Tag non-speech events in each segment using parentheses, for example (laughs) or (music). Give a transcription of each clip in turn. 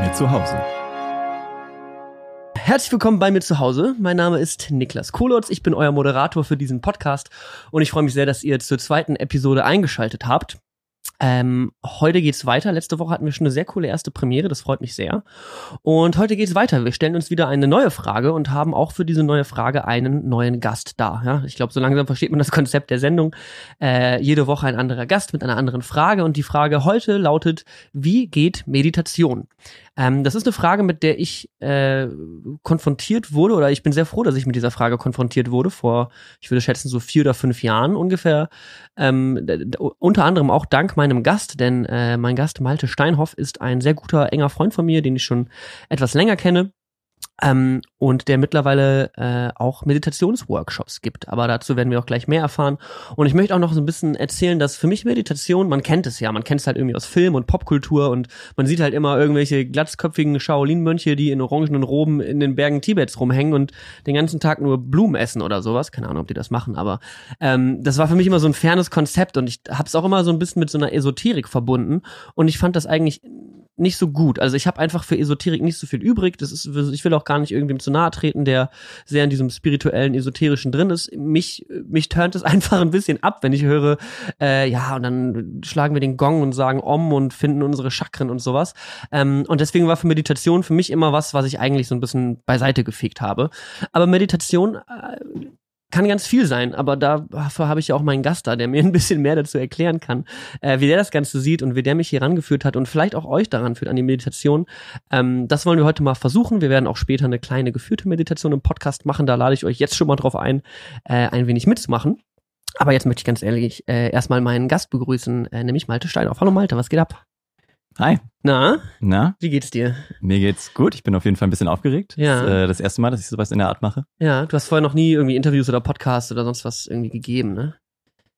mir zu Hause. Herzlich willkommen bei mir zu Hause. Mein Name ist Niklas Kolotz. Ich bin euer Moderator für diesen Podcast und ich freue mich sehr, dass ihr zur zweiten Episode eingeschaltet habt. Ähm, heute geht's weiter. Letzte Woche hatten wir schon eine sehr coole erste Premiere, das freut mich sehr. Und heute geht's weiter. Wir stellen uns wieder eine neue Frage und haben auch für diese neue Frage einen neuen Gast da. Ja, ich glaube, so langsam versteht man das (laughs) Konzept der Sendung. Äh, jede Woche ein anderer Gast mit einer anderen Frage und die Frage heute lautet: Wie geht Meditation? Ähm, das ist eine Frage, mit der ich äh, konfrontiert wurde, oder ich bin sehr froh, dass ich mit dieser Frage konfrontiert wurde, vor, ich würde schätzen, so vier oder fünf Jahren ungefähr. Ähm, unter anderem auch dank meinem Gast, denn äh, mein Gast Malte Steinhoff ist ein sehr guter, enger Freund von mir, den ich schon etwas länger kenne ähm, und der mittlerweile äh, auch Meditationsworkshops gibt. Aber dazu werden wir auch gleich mehr erfahren. Und ich möchte auch noch so ein bisschen erzählen, dass für mich Meditation, man kennt es ja, man kennt es halt irgendwie aus Film und Popkultur und man sieht halt immer irgendwelche glatzköpfigen Shaolin-Mönche, die in orangenen Roben in den Bergen Tibets rumhängen und den ganzen Tag nur Blumen essen oder sowas. Keine Ahnung, ob die das machen, aber ähm, das war für mich immer so ein fernes Konzept und ich habe es auch immer so ein bisschen mit so einer Esoterik verbunden und ich fand das eigentlich nicht so gut. Also ich habe einfach für Esoterik nicht so viel übrig. Das ist, ich will auch gar nicht irgendwem zu nahe treten, der sehr in diesem spirituellen, esoterischen drin ist. Mich, mich turnt es (laughs) einfach ein bisschen ab, wenn ich höre, äh, ja, und dann schlagen wir den Gong und sagen Om und finden unsere Chakren und sowas. Ähm, und deswegen war für Meditation für mich immer was, was ich eigentlich so ein bisschen beiseite gefegt habe. Aber Meditation äh, kann ganz viel sein, aber dafür habe ich ja auch meinen Gast da, der mir (laughs) ein bisschen mehr dazu erklären kann, äh, wie der das Ganze sieht und wie der mich hier rangeführt hat und vielleicht auch euch daran führt an die Meditation. Ähm, das wollen wir heute mal versuchen. Wir werden auch später eine kleine geführte Meditation im Podcast machen. Da lade ich euch jetzt schon mal drauf ein, äh, ein wenig mitzumachen. Aber jetzt möchte ich ganz ehrlich äh, erstmal meinen Gast begrüßen, äh, nämlich Malte Steinhoff. Hallo Malte, was geht ab? Hi. Na? Na? Wie geht's dir? Mir geht's gut. Ich bin auf jeden Fall ein bisschen aufgeregt. Ja. Das, ist, äh, das erste Mal, dass ich sowas in der Art mache. Ja, du hast vorher noch nie irgendwie Interviews oder Podcasts oder sonst was irgendwie gegeben, ne?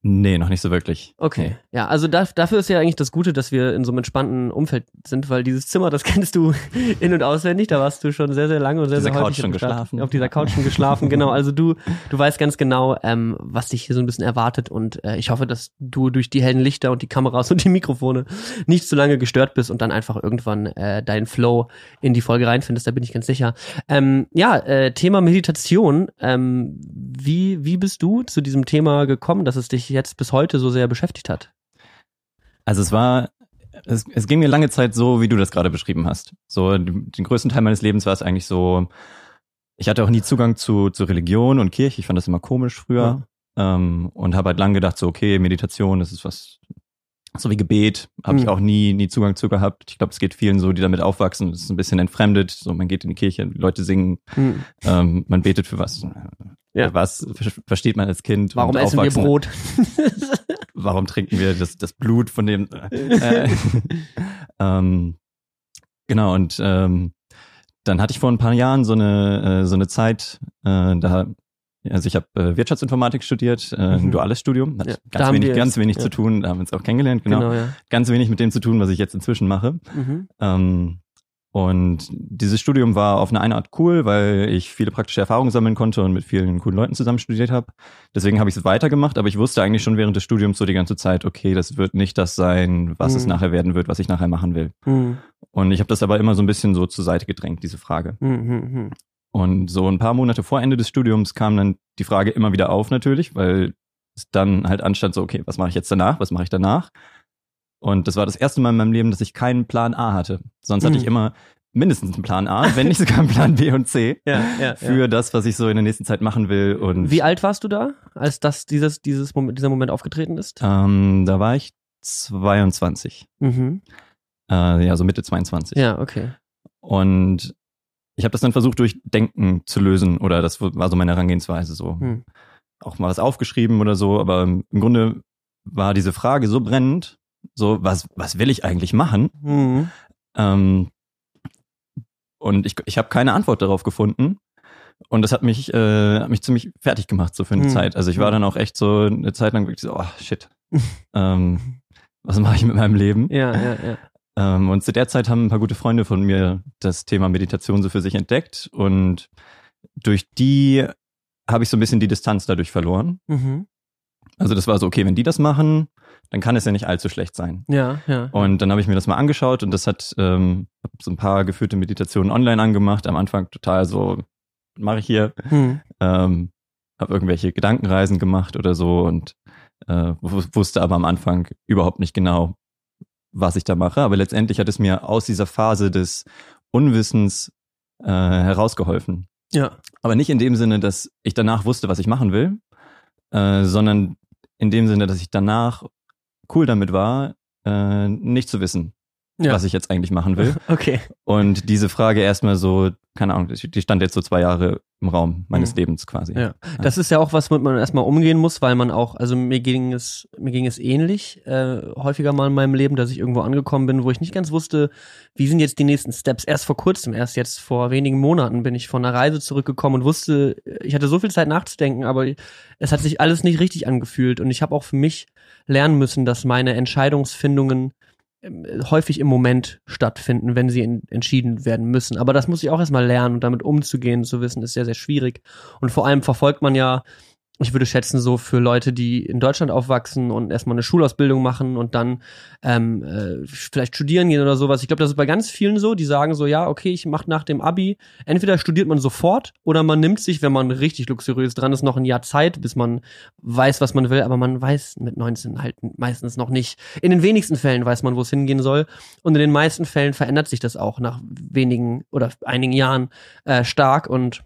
Nee, noch nicht so wirklich. Okay. Nee. Ja, also da, dafür ist ja eigentlich das Gute, dass wir in so einem entspannten Umfeld sind, weil dieses Zimmer, das (laughs) kennst du in- und auswendig. Da warst du schon sehr, sehr lange und sehr, sehr Couch häufig schon am Start. geschlafen. Auf dieser Couch schon geschlafen, genau. Also du, du weißt ganz genau, ähm, was dich hier so ein bisschen erwartet und äh, ich hoffe, dass du durch die hellen Lichter und die Kameras und die Mikrofone nicht zu lange gestört bist und dann einfach irgendwann äh, deinen Flow in die Folge reinfindest. Da bin ich ganz sicher. Ähm, ja, äh, Thema Meditation. Ähm, wie, wie bist du zu diesem Thema gekommen, dass es dich jetzt bis heute so sehr beschäftigt hat? Also es war, es, es ging mir lange Zeit so, wie du das gerade beschrieben hast. So den größten Teil meines Lebens war es eigentlich so, ich hatte auch nie Zugang zu, zu Religion und Kirche. Ich fand das immer komisch früher. Ähm, und habe halt lang gedacht, so, okay, Meditation, das ist was, so wie Gebet, habe ich Mhm. auch nie, nie Zugang zu gehabt. Ich glaube, es geht vielen so, die damit aufwachsen. Es ist ein bisschen entfremdet. So, man geht in die Kirche, die Leute singen, Hm. ähm, man betet für was. Ja. Was ver- versteht man als Kind? Warum essen wir? Brot? (laughs) Warum trinken wir das, das Blut von dem? Äh, (laughs) ähm, genau, und ähm, dann hatte ich vor ein paar Jahren so eine, äh, so eine Zeit, äh, da also ich habe äh, Wirtschaftsinformatik studiert, äh, ein Mhm. duales Studium, hat Ja, ganz wenig, ganz es, wenig ja. zu tun, da haben wir uns auch kennengelernt, genau. Genau, ja. Ganz wenig mit dem zu tun, was ich jetzt inzwischen mache. Mhm. Ähm, und dieses Studium war auf eine, eine Art cool, weil ich viele praktische Erfahrungen sammeln konnte und mit vielen coolen Leuten zusammen studiert habe. Deswegen habe ich es weitergemacht, aber ich wusste eigentlich schon während des Studiums so die ganze Zeit, okay, das wird nicht das sein, was es Mhm. nachher werden wird, was ich nachher machen will. Hm. Und ich habe das aber immer so ein bisschen so zur Seite gedrängt, diese Frage. Und so ein paar Monate vor Ende des Studiums kam dann die Frage immer wieder auf natürlich, weil es dann halt anstand so, okay, was mache ich jetzt danach, was mache ich danach? Und das war das erste Mal in meinem Leben, dass ich keinen Plan A hatte. Sonst hatte Mhm. ich immer mindestens einen Plan A, wenn nicht sogar einen Plan B und C (laughs) Ja, ja, für ja. das, was ich so in der nächsten Zeit machen will. Und Wie alt warst du da, als das dieses dieses Moment, dieser Moment aufgetreten ist? ähm, da war ich 22. Mhm. Äh, ja, so Mitte 22. Ja, okay. Und ich habe das dann versucht durch Denken zu lösen oder das war so meine Herangehensweise so. Hm. Auch mal was aufgeschrieben oder so, aber im Grunde war diese Frage so brennend, so was was will ich eigentlich machen? Mhm. Ähm, und ich ich habe keine Antwort darauf gefunden. Und das hat mich, äh, hat mich ziemlich fertig gemacht, so für eine Hm. Zeit. Also ich war dann auch echt so eine Zeit lang wirklich so, oh shit. (laughs) ähm, was mache ich mit meinem Leben? Ja, ja, ja. Ähm, und zu der Zeit haben ein paar gute Freunde von mir das Thema Meditation so für sich entdeckt. Und durch die habe ich so ein bisschen die Distanz dadurch verloren. Mhm. Also das war so, okay, wenn die das machen, dann kann es ja nicht allzu schlecht sein. Ja, ja. Und dann habe ich mir das mal angeschaut und das hat ähm, so ein paar geführte Meditationen online angemacht. Am Anfang total so, mache ich hier, Hm. ähm, habe irgendwelche Gedankenreisen gemacht oder so und äh, wu- wusste aber am Anfang überhaupt nicht genau, was ich da mache. Aber letztendlich hat es mir aus dieser Phase des Unwissens äh, herausgeholfen. Ja. Aber nicht in dem Sinne, dass ich danach wusste, was ich machen will, äh, sondern in dem Sinne, dass ich danach cool damit war, äh, nicht zu wissen, Ja. was ich jetzt eigentlich machen will. (laughs) Okay. Und diese Frage erstmal so, keine Ahnung, die stand jetzt so zwei Jahre im Raum meines Mhm. Lebens quasi. Ja. Das ist ja auch was, womit man erstmal umgehen muss, weil man auch, also mir ging es, mir ging es ähnlich, äh, häufiger mal in meinem Leben, dass ich irgendwo angekommen bin, wo ich nicht ganz wusste, wie sind jetzt die nächsten Steps. Erst vor kurzem, erst jetzt vor wenigen Monaten bin ich von einer Reise zurückgekommen und wusste, ich hatte so viel Zeit nachzudenken, aber es hat sich alles nicht richtig angefühlt und ich habe auch für mich lernen müssen, dass meine Entscheidungsfindungen häufig im Moment stattfinden, wenn sie entschieden werden müssen. Aber das muss ich auch erstmal lernen und damit umzugehen, zu wissen, ist sehr, sehr schwierig. Und vor allem verfolgt man ja, ich würde schätzen, so für Leute, die in Deutschland aufwachsen und erstmal eine Schulausbildung machen und dann ähm, äh, vielleicht studieren gehen oder sowas. Ich glaube, das ist bei ganz vielen so, die sagen so, ja, okay, ich mache nach dem Abi, entweder studiert man sofort oder man nimmt sich, wenn man richtig luxuriös dran ist, noch ein Jahr Zeit, bis man weiß, was man will, aber man weiß mit 19 halt meistens noch nicht. In den wenigsten Fällen weiß man, wo es hingehen soll. Und in den meisten Fällen verändert sich das auch nach wenigen oder einigen Jahren äh, stark und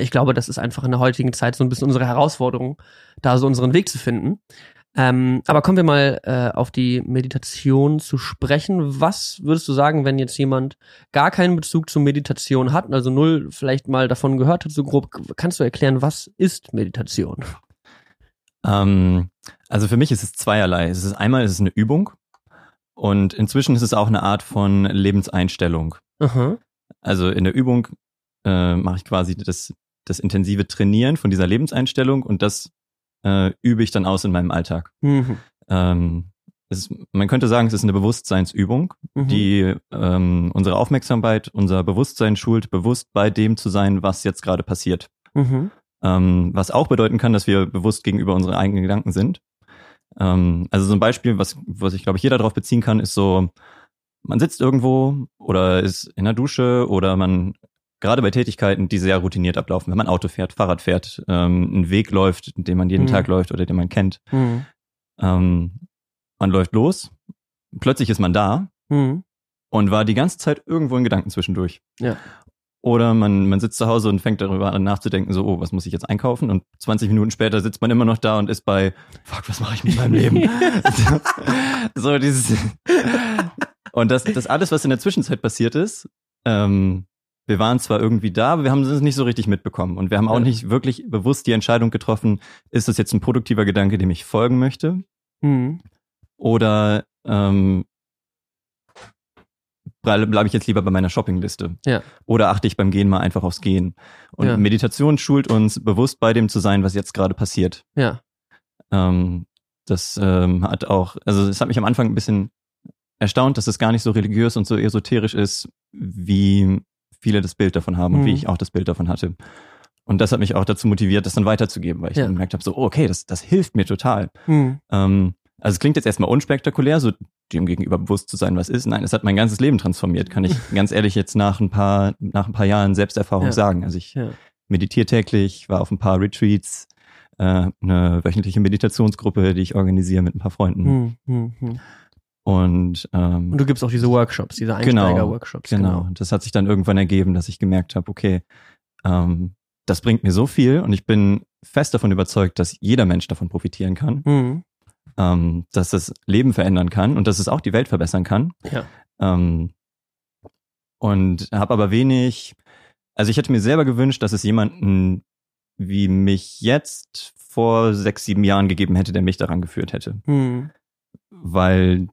ich glaube, das ist einfach in der heutigen Zeit so ein bisschen unsere Herausforderung, da so unseren Weg zu finden. Ähm, aber kommen wir mal äh, auf die Meditation zu sprechen. Was würdest du sagen, wenn jetzt jemand gar keinen Bezug zur Meditation hat, also null vielleicht mal davon gehört hat, so grob, kannst du erklären, was ist Meditation? Ähm, also für mich ist es zweierlei. Es ist einmal ist es eine Übung und inzwischen ist es auch eine Art von Lebenseinstellung. Aha. Also in der Übung äh, mache ich quasi das, das intensive Trainieren von dieser Lebenseinstellung und das äh, übe ich dann aus in meinem Alltag. Mhm. Ähm, ist, man könnte sagen, es ist eine Bewusstseinsübung, Mhm. die ähm, unsere Aufmerksamkeit, unser Bewusstsein schult, bewusst bei dem zu sein, was jetzt gerade passiert. Mhm. Ähm, was auch bedeuten kann, dass wir bewusst gegenüber unseren eigenen Gedanken sind. Ähm, also so ein Beispiel, was, was ich glaube ich jeder darauf beziehen kann, ist so, man sitzt irgendwo oder ist in der Dusche oder man gerade bei Tätigkeiten, die sehr routiniert ablaufen, wenn man Auto fährt, Fahrrad fährt, ähm, einen Weg läuft, den man jeden Mhm. Tag läuft oder den man kennt. Mhm. Ähm, man läuft los, plötzlich ist man da Mhm. und war die ganze Zeit irgendwo in Gedanken zwischendurch. Ja. Oder man, man sitzt zu Hause und fängt darüber an nachzudenken, so, oh, was muss ich jetzt einkaufen? Und 20 Minuten später sitzt man immer noch da und ist bei, fuck, was mache ich mit meinem Leben? (laughs) so dieses. Und das, das alles, was in der Zwischenzeit passiert ist, ähm, wir waren zwar irgendwie da, aber wir haben es nicht so richtig mitbekommen. Und wir haben auch nicht wirklich bewusst die Entscheidung getroffen, ist das jetzt ein produktiver Gedanke, dem ich folgen möchte? Mhm. Oder ähm, bleibe bleib ich jetzt lieber bei meiner Shoppingliste? Ja. Oder achte ich beim Gehen mal einfach aufs Gehen? Und Ja. Meditation schult uns, bewusst bei dem zu sein, was jetzt gerade passiert. Ja. Ähm, das ähm, hat auch, also es hat mich am Anfang ein bisschen erstaunt, dass es gar nicht so religiös und so esoterisch ist, wie viele das Bild davon haben und Mhm. wie ich auch das Bild davon hatte. Und das hat mich auch dazu motiviert, das dann weiterzugeben, weil ich Ja. dann gemerkt habe, so, okay, das, das hilft mir total. Mhm. Ähm, also es klingt jetzt erstmal unspektakulär, so dem gegenüber bewusst zu sein, was ist. Nein, es hat mein ganzes Leben transformiert, kann ich (laughs) ganz ehrlich jetzt nach ein paar, nach ein paar Jahren Selbsterfahrung Ja. sagen. Also ich Ja. meditiere täglich, war auf ein paar Retreats, äh, eine wöchentliche Meditationsgruppe, die ich organisiere mit ein paar Freunden. Mhm. Und, ähm, Und du gibst auch diese Workshops, diese Genau, Einsteiger-Workshops. genau. Und das hat sich dann irgendwann ergeben, dass ich gemerkt habe, okay, ähm, das bringt mir so viel und ich bin fest davon überzeugt, dass jeder Mensch davon profitieren kann, Mhm. ähm, dass das Leben verändern kann und dass es auch die Welt verbessern kann. Ja. Ähm, und habe aber wenig, also ich hätte mir selber gewünscht, dass es jemanden wie mich jetzt vor sechs, sieben Jahren gegeben hätte, der mich daran geführt hätte. Mhm. Weil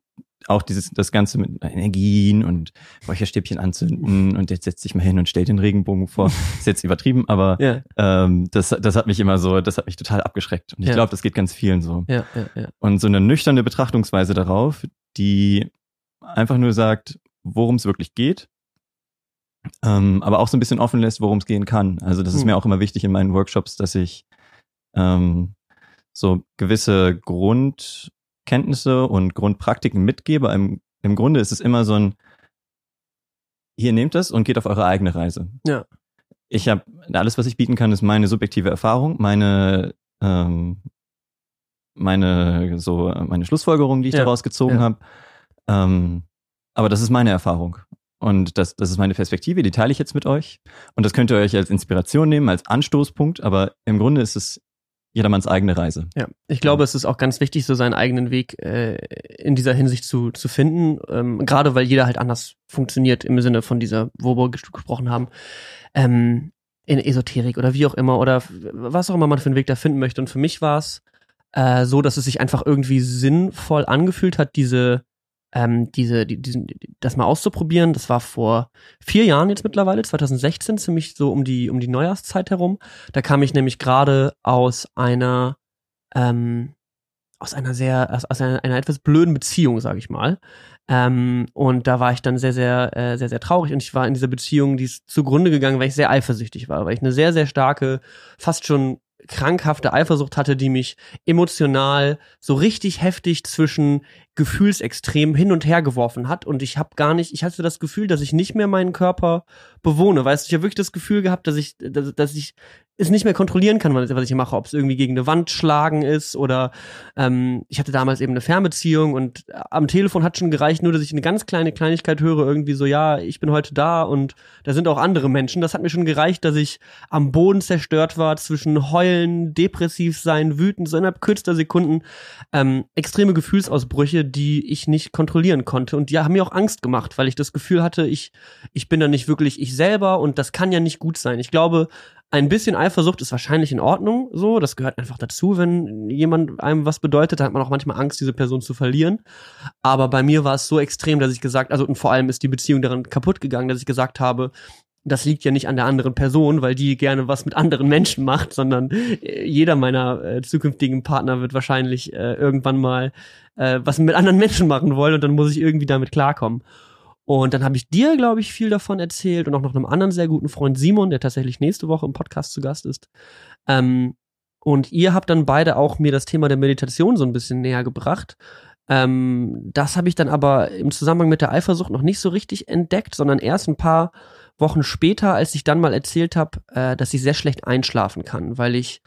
auch dieses, das Ganze mit Energien und Räucherstäbchen anzünden und jetzt setzt sich mal hin und stellt den Regenbogen vor. Ist jetzt übertrieben, aber Ja, ähm, das, das hat mich immer so, das hat mich total abgeschreckt. Und ich Ja. glaube, das geht ganz vielen so. ja, ja, ja. Und so eine nüchterne Betrachtungsweise darauf, die einfach nur sagt, worum es wirklich geht, ähm, aber auch so ein bisschen offen lässt, worum es gehen kann. Also das ist Hm. mir auch immer wichtig in meinen Workshops, dass ich ähm, so gewisse Grundkenntnisse und Grundpraktiken mitgebe. Im, Im Grunde ist es immer so ein, hier nehmt es und geht auf eure eigene Reise. Ja. Ich habe, alles, was ich bieten kann, ist meine subjektive Erfahrung, meine, ähm, meine, so, meine Schlussfolgerung, die ich Ja, daraus gezogen ja. habe. Ähm, aber das ist meine Erfahrung. Und das, das ist meine Perspektive, die teile ich jetzt mit euch. Und das könnt ihr euch als Inspiration nehmen, als Anstoßpunkt, aber im Grunde ist es jedermanns eigene Reise. Ja, ich glaube, es ist auch ganz wichtig, so seinen eigenen Weg äh, in dieser Hinsicht zu, zu finden. Ähm, gerade weil jeder halt anders funktioniert im Sinne von dieser, wo wir ges- gesprochen haben, ähm, in Esoterik oder wie auch immer oder was auch immer man für einen Weg da finden möchte. Und für mich war es äh, so, dass es sich einfach irgendwie sinnvoll angefühlt hat, diese ähm, diese, die, diesen, das mal auszuprobieren. Das war vor vier Jahren jetzt mittlerweile, 2016, ziemlich so um die, um die Neujahrszeit herum. Da kam ich nämlich gerade aus einer, ähm, aus einer sehr, aus, aus einer, einer etwas blöden Beziehung, sage ich mal. Ähm, und da war ich dann sehr, sehr, äh, sehr, sehr traurig. Und ich war in dieser Beziehung, die ist zugrunde gegangen, weil ich sehr eifersüchtig war, weil ich eine sehr, sehr starke, fast schon krankhafte Eifersucht hatte, die mich emotional so richtig heftig zwischen Gefühlsextremen hin und her geworfen hat und ich habe gar nicht, ich hatte das Gefühl, dass ich nicht mehr meinen Körper bewohne. Weißt du, ich habe wirklich das Gefühl gehabt, dass ich, dass, dass ich es nicht mehr kontrollieren kann, was ich mache, ob es irgendwie gegen eine Wand schlagen ist oder ähm, ich hatte damals eben eine Fernbeziehung und am Telefon hat schon gereicht, nur dass ich eine ganz kleine Kleinigkeit höre, irgendwie so, ja, ich bin heute da und da sind auch andere Menschen. Das hat mir schon gereicht, dass ich am Boden zerstört war zwischen Heulen, depressiv sein, wütend, so innerhalb kürzester Sekunden ähm, extreme Gefühlsausbrüche, die ich nicht kontrollieren konnte. Und die haben mir auch Angst gemacht, weil ich das Gefühl hatte, ich, ich bin da nicht wirklich ich selber und das kann ja nicht gut sein. Ich glaube, ein bisschen Eifersucht ist wahrscheinlich in Ordnung, so. Das gehört einfach dazu, wenn jemand einem was bedeutet, da hat man auch manchmal Angst, diese Person zu verlieren. Aber bei mir war es so extrem, dass ich gesagt, also und vor allem ist die Beziehung daran kaputt gegangen, dass ich gesagt habe, das liegt ja nicht an der anderen Person, weil die gerne was mit anderen Menschen macht, sondern äh, jeder meiner äh, zukünftigen Partner wird wahrscheinlich äh, irgendwann mal äh, was mit anderen Menschen machen wollen und dann muss ich irgendwie damit klarkommen. Und dann habe ich dir, glaube ich, viel davon erzählt und auch noch einem anderen sehr guten Freund Simon, der tatsächlich nächste Woche im Podcast zu Gast ist. Ähm, und ihr habt dann beide auch mir das Thema der Meditation so ein bisschen näher gebracht. Ähm, das habe ich dann aber im Zusammenhang mit der Eifersucht noch nicht so richtig entdeckt, sondern erst ein paar Wochen später, als ich dann mal erzählt habe, äh, dass ich sehr schlecht einschlafen kann, weil ich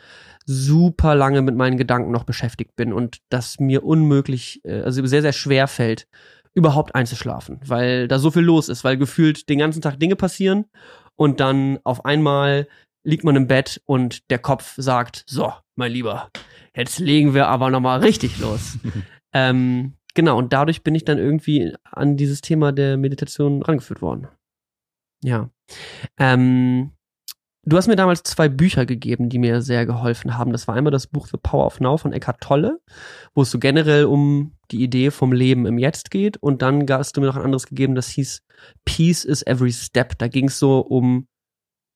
super lange mit meinen Gedanken noch beschäftigt bin und das mir unmöglich, äh, also sehr, sehr schwer fällt, überhaupt einzuschlafen, weil da so viel los ist, weil gefühlt den ganzen Tag Dinge passieren und dann auf einmal liegt man im Bett und der Kopf sagt, so, mein Lieber, jetzt legen wir aber nochmal richtig los. (laughs) ähm, genau, und dadurch bin ich dann irgendwie an dieses Thema der Meditation rangeführt worden. Ja. Ähm, du hast mir damals zwei Bücher gegeben, die mir sehr geholfen haben. Das war einmal das Buch The Power of Now von Eckhart Tolle, wo es so generell um die Idee vom Leben im Jetzt geht. Und dann hast du mir noch ein anderes gegeben, das hieß Peace is Every Step. Da ging es so um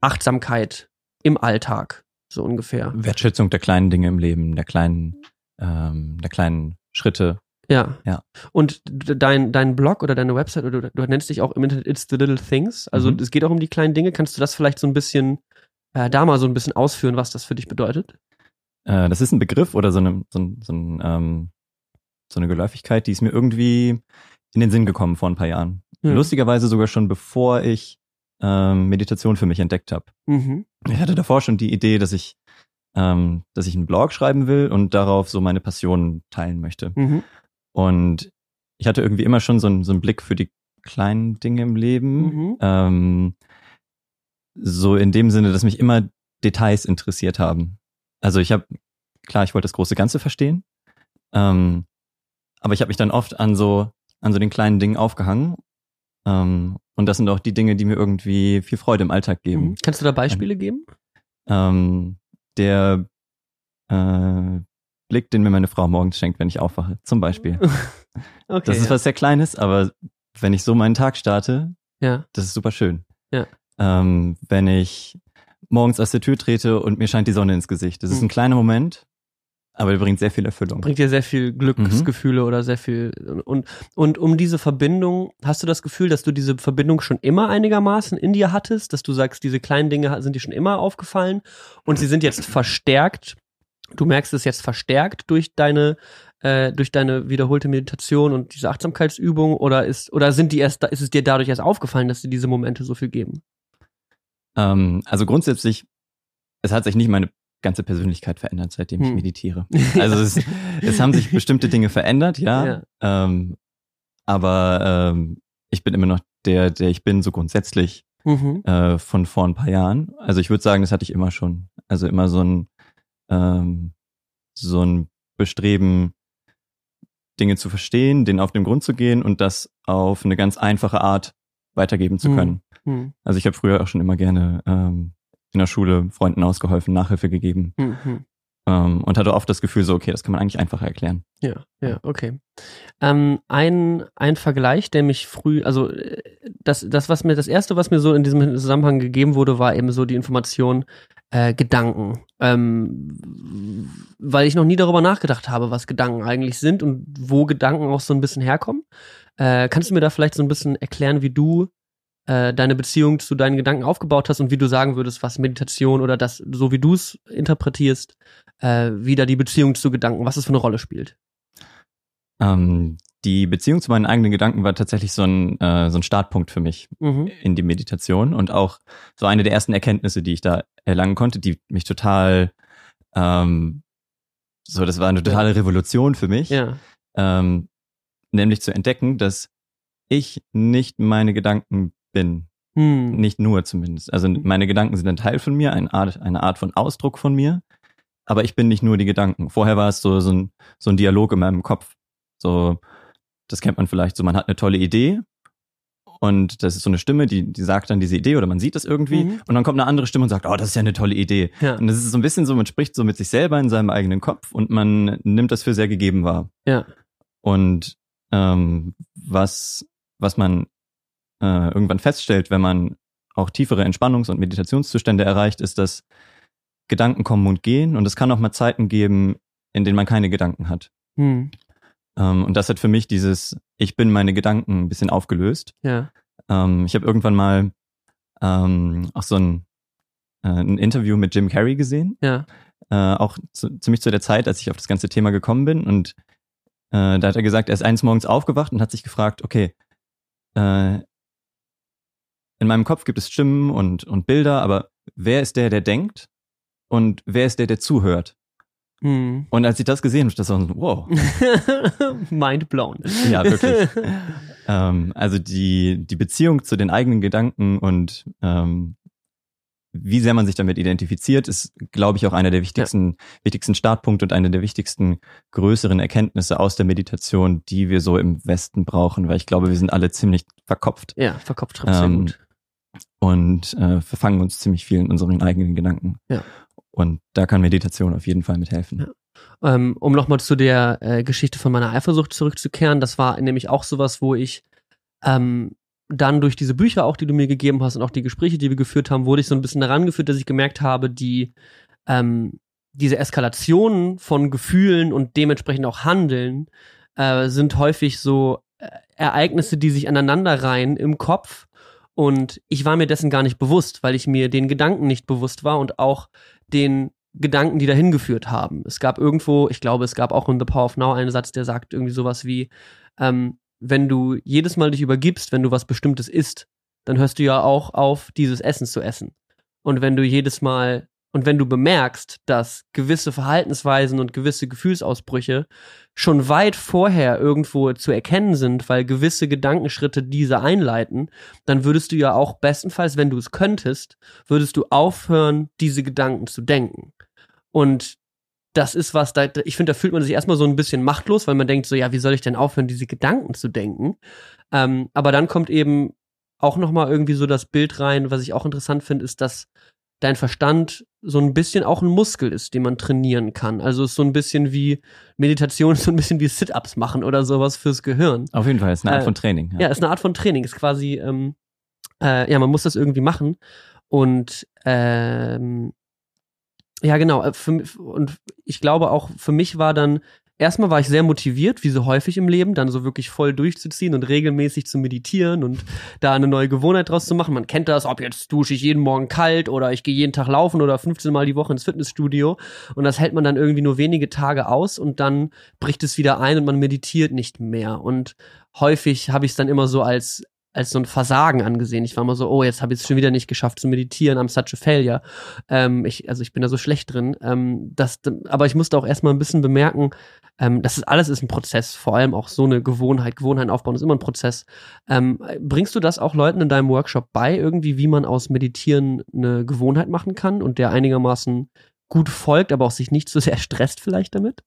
Achtsamkeit im Alltag, so ungefähr. Wertschätzung der kleinen Dinge im Leben, der kleinen, ähm, der kleinen Schritte. Ja. Ja. Und dein, dein Blog oder deine Website, oder du, du nennst dich auch im Internet It's the Little Things. Also Mhm. es geht auch um die kleinen Dinge. Kannst du das vielleicht so ein bisschen, äh, da mal so ein bisschen ausführen, was das für dich bedeutet? Äh, das ist ein Begriff oder so eine, so, ein, so, ein, ähm, so eine Geläufigkeit, die ist mir irgendwie in den Sinn gekommen vor ein paar Jahren. Hm. Lustigerweise sogar schon bevor ich ähm, Meditation für mich entdeckt habe. Mhm. Ich hatte davor schon die Idee, dass ich, ähm, dass ich einen Blog schreiben will und darauf so meine Passionen teilen möchte. Mhm. Und ich hatte irgendwie immer schon so einen, so einen Blick für die kleinen Dinge im Leben. Mhm. Ähm, so in dem Sinne, dass mich immer Details interessiert haben. Also ich habe, klar, ich wollte das große Ganze verstehen, ähm, aber ich habe mich dann oft an so, an so den kleinen Dingen aufgehangen. Ähm, und das sind auch die Dinge, die mir irgendwie viel Freude im Alltag geben. Mhm. Kannst du da Beispiele geben? Ähm, der äh, Blick, den mir meine Frau morgens schenkt, wenn ich aufwache, zum Beispiel. (laughs) Okay. Das ist ja. was sehr Kleines, aber wenn ich so meinen Tag starte, ja. das ist super schön. Ja. Ähm, wenn ich morgens aus der Tür trete und mir scheint die Sonne ins Gesicht. Das ist Mhm. ein kleiner Moment, aber der bringt sehr viel Erfüllung. Bringt dir sehr viel Glücksgefühle oder sehr viel und und um diese Verbindung hast du das Gefühl, dass du diese Verbindung schon immer einigermaßen in dir hattest, dass du sagst, diese kleinen Dinge sind dir schon immer aufgefallen und sie sind jetzt verstärkt du merkst es jetzt verstärkt durch deine äh, durch deine wiederholte Meditation und diese Achtsamkeitsübung oder ist oder sind die erst ist es dir dadurch erst aufgefallen, dass dir diese Momente so viel geben? Ähm, also grundsätzlich, es hat sich nicht meine ganze Persönlichkeit verändert, seitdem ich Hm. meditiere. Also es, es haben sich bestimmte Dinge verändert, ja. (laughs) Ja. Ähm, aber ähm, ich bin immer noch der, der ich bin, so grundsätzlich Mhm. äh, von vor ein paar Jahren. Also ich würde sagen, das hatte ich immer schon. Also immer so ein ähm, so ein Bestreben, Dinge zu verstehen, denen auf den Grund zu gehen und das auf eine ganz einfache Art weitergeben zu Mhm. können. Mhm. Also ich habe früher auch schon immer gerne ähm, in der Schule Freunden ausgeholfen, Nachhilfe gegeben Mhm. ähm, und hatte oft das Gefühl so, okay, das kann man eigentlich einfacher erklären. Ja, ja, okay. Ähm, ein, ein Vergleich, der mich früh, also äh, das, das, was mir, das erste, was mir so in diesem Zusammenhang gegeben wurde, war eben so die Information äh, Gedanken. Ähm, weil ich noch nie darüber nachgedacht habe, was Gedanken eigentlich sind und wo Gedanken auch so ein bisschen herkommen. Äh, kannst du mir da vielleicht so ein bisschen erklären, wie du äh, deine Beziehung zu deinen Gedanken aufgebaut hast und wie du sagen würdest, was Meditation oder das, so wie du es interpretierst, äh, wie da die Beziehung zu Gedanken, was es für eine Rolle spielt? Ähm, die Beziehung zu meinen eigenen Gedanken war tatsächlich so ein, äh, so ein Startpunkt für mich Mhm. in die Meditation und auch so eine der ersten Erkenntnisse, die ich da erlangen konnte, die mich total, ähm, so, das war eine totale Revolution für mich, Ja. ähm, nämlich zu entdecken, dass ich nicht meine Gedanken bin. Hm. Nicht nur zumindest. Also meine Gedanken sind ein Teil von mir, eine Art, eine Art von Ausdruck von mir. Aber ich bin nicht nur die Gedanken. Vorher war es so, so, ein, so ein Dialog in meinem Kopf. So, das kennt man vielleicht so, man hat eine tolle Idee und das ist so eine Stimme, die, die sagt dann diese Idee oder man sieht das irgendwie Mhm. und dann kommt eine andere Stimme und sagt, oh, das ist ja eine tolle Idee. Ja. Und das ist so ein bisschen so, man spricht so mit sich selber in seinem eigenen Kopf und man nimmt das für sehr gegeben wahr. Ja. Und ähm, was, was man äh, irgendwann feststellt, wenn man auch tiefere Entspannungs- und Meditationszustände erreicht, ist, dass Gedanken kommen und gehen und es kann auch mal Zeiten geben, in denen man keine Gedanken hat. Hm. Ähm, und das hat für mich dieses Ich bin meine Gedanken ein bisschen aufgelöst. Ja. Ähm, ich habe irgendwann mal ähm, auch so ein, äh, ein Interview mit Jim Carrey gesehen Ja. äh, auch zu, ziemlich zu der Zeit, als ich auf das ganze Thema gekommen bin. Und äh, da hat er gesagt, er ist eines Morgens aufgewacht und hat sich gefragt, okay, äh, in meinem Kopf gibt es Stimmen und, und Bilder, aber wer ist der, der denkt? Und wer ist der, der zuhört? Hm. Und als ich das gesehen habe, das war so, wow. (laughs) Mind blown. Ja, wirklich. ähm, also die, die Beziehung zu den eigenen Gedanken und ähm, wie sehr man sich damit identifiziert, ist, glaube ich, auch einer der wichtigsten, wichtigsten Startpunkte und eine der wichtigsten größeren Erkenntnisse aus der Meditation, die wir so im Westen brauchen, weil ich glaube, wir sind alle ziemlich verkopft ja, verkopft trifft sehr Ähm, gut. Und äh, verfangen uns ziemlich viel in unseren eigenen Gedanken. Ja. Und da kann Meditation auf jeden Fall mithelfen. Ja. Ähm, um nochmal zu der äh, Geschichte von meiner Eifersucht zurückzukehren, das war nämlich auch sowas, wo ich ähm, dann durch diese Bücher auch, die du mir gegeben hast und auch die Gespräche, die wir geführt haben, wurde ich so ein bisschen daran geführt, dass ich gemerkt habe, die ähm, diese Eskalationen von Gefühlen und dementsprechend auch Handeln äh, sind häufig so äh, Ereignisse, die sich aneinanderreihen im Kopf. Und ich war mir dessen gar nicht bewusst, weil ich mir den Gedanken nicht bewusst war und auch den Gedanken, die dahin geführt haben. Es gab irgendwo, ich glaube, es gab auch in The Power of Now einen Satz, der sagt irgendwie sowas wie, ähm, wenn du jedes Mal dich übergibst, wenn du was Bestimmtes isst, dann hörst du ja auch auf, dieses Essen zu essen. Und wenn du jedes Mal, und wenn du bemerkst, dass gewisse Verhaltensweisen und gewisse Gefühlsausbrüche schon weit vorher irgendwo zu erkennen sind, weil gewisse Gedankenschritte diese einleiten, dann würdest du ja auch bestenfalls, wenn du es könntest, würdest du aufhören, diese Gedanken zu denken. Und das ist was, da, ich finde, da fühlt man sich erstmal so ein bisschen machtlos, weil man denkt so, ja, wie soll ich denn aufhören, diese Gedanken zu denken? Ähm, aber dann kommt eben auch nochmal irgendwie so das Bild rein, was ich auch interessant finde, ist, dass dein Verstand so ein bisschen auch ein Muskel ist, den man trainieren kann. Also es ist so ein bisschen wie Meditation, (laughs) so ein bisschen wie Sit-Ups machen oder sowas fürs Gehirn. Auf jeden Fall, ist eine Art Äh, von Training. Ja, ist eine Art von Training. Ist quasi, ähm, äh, ja, man muss das irgendwie machen. Und ähm, ja, genau. äh, Für, und ich glaube auch, für mich war dann erstmal war ich sehr motiviert, wie so häufig im Leben, dann so wirklich voll durchzuziehen und regelmäßig zu meditieren und da eine neue Gewohnheit draus zu machen. Man kennt das, ob jetzt dusche ich jeden Morgen kalt oder ich gehe jeden Tag laufen oder 15 Mal die Woche ins Fitnessstudio. Und das hält man dann irgendwie nur wenige Tage aus und dann bricht es wieder ein und man meditiert nicht mehr. Und häufig habe ich es dann immer so als als so ein Versagen angesehen. Ich war immer so, oh, jetzt habe ich es schon wieder nicht geschafft zu meditieren, I'm such a failure. Ähm, ich, also ich bin da so schlecht drin. Ähm, das, aber ich musste auch erstmal ein bisschen bemerken, ähm, das ist alles ist ein Prozess, vor allem auch so eine Gewohnheit. Gewohnheiten aufbauen ist immer ein Prozess. Ähm, bringst du das auch Leuten in deinem Workshop bei, irgendwie, wie man aus Meditieren eine Gewohnheit machen kann und der einigermaßen gut folgt, aber auch sich nicht so sehr stresst vielleicht damit?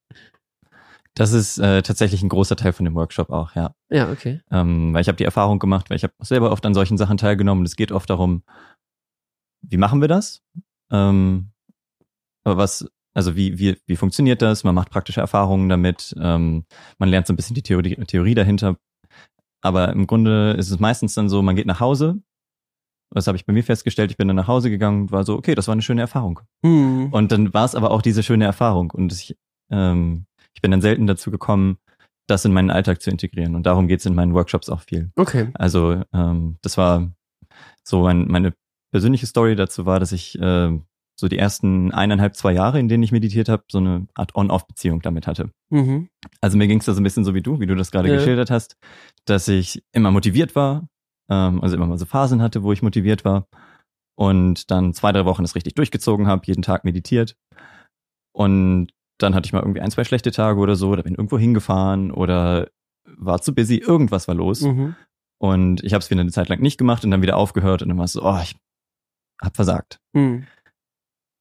Das ist äh, tatsächlich ein großer Teil von dem Workshop auch, ja. Ja, okay. Ähm, weil ich habe die Erfahrung gemacht, weil ich habe selber oft an solchen Sachen teilgenommen. Es geht oft darum, wie machen wir das? Ähm, aber was, also wie, wie, wie funktioniert das? Man macht praktische Erfahrungen damit, ähm, man lernt so ein bisschen die Theorie, Theorie dahinter. Aber im Grunde ist es meistens dann so, man geht nach Hause. Das habe ich bei mir festgestellt. Ich bin dann nach Hause gegangen und war so, okay, das war eine schöne Erfahrung. Hm. Und dann war es aber auch diese schöne Erfahrung. Und ich, ähm, ich bin dann selten dazu gekommen, das in meinen Alltag zu integrieren. Und darum geht's in meinen Workshops auch viel. Okay. Also ähm, das war so mein, meine persönliche Story dazu war, dass ich äh, so die ersten eineinhalb, zwei Jahre, in denen ich meditiert habe, so eine Art On-Off-Beziehung damit hatte. Mhm. Also mir ging's da so ein bisschen so wie du, wie du das gerade Ja. geschildert hast, dass ich immer motiviert war, ähm, also immer mal so Phasen hatte, wo ich motiviert war und dann zwei, drei Wochen es richtig durchgezogen habe, jeden Tag meditiert und dann hatte ich mal irgendwie ein, zwei schlechte Tage oder so, oder bin irgendwo hingefahren oder war zu busy, irgendwas war los Mhm. und ich habe es wieder eine Zeit lang nicht gemacht und dann wieder aufgehört und dann war es so, oh, ich hab versagt. Mhm.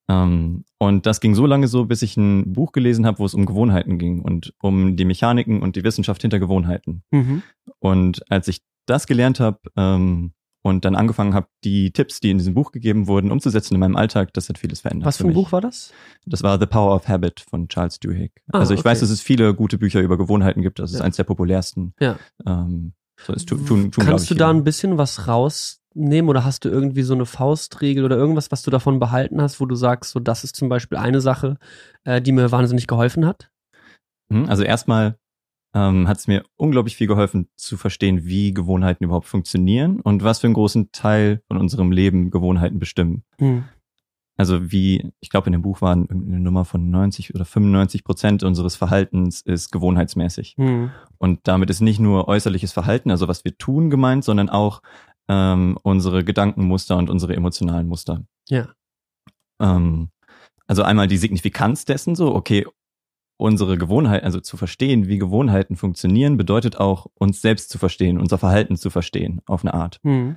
Ähm, und das ging so lange so, bis ich ein Buch gelesen habe, wo es um Gewohnheiten ging und um die Mechaniken und die Wissenschaft hinter Gewohnheiten. Mhm. Und als ich das gelernt habe ähm, und dann angefangen habe, die Tipps, die in diesem Buch gegeben wurden, umzusetzen in meinem Alltag, das hat vieles verändert. Was für ein. Buch war das? Das war The Power of Habit von Charles Duhigg. Ah, also ich okay. weiß, dass es viele gute Bücher über Gewohnheiten gibt. Das ist Ja. eins der populärsten. Ja. Ähm, so ist tun, tun, tun, Kannst du da ein bisschen was rausnehmen oder hast du irgendwie so eine Faustregel oder irgendwas, was du davon behalten hast, wo du sagst, so das ist zum Beispiel eine Sache, äh, die mir wahnsinnig geholfen hat? Hm, Also erstmal ähm, hat es mir unglaublich viel geholfen zu verstehen, wie Gewohnheiten überhaupt funktionieren und was für einen großen Teil von unserem Leben Gewohnheiten bestimmen. Hm. Also wie, ich glaube in dem Buch waren irgendeine Nummer von 90 oder 95 Prozent unseres Verhaltens ist gewohnheitsmäßig. Hm. Und damit ist nicht nur äußerliches Verhalten, also was wir tun gemeint, sondern auch ähm, unsere Gedankenmuster und unsere emotionalen Muster. Ja. Ähm, also einmal die Signifikanz dessen so, okay, unsere Gewohnheit, also zu verstehen, wie Gewohnheiten funktionieren, bedeutet auch, uns selbst zu verstehen, unser Verhalten zu verstehen, auf eine Art. Hm.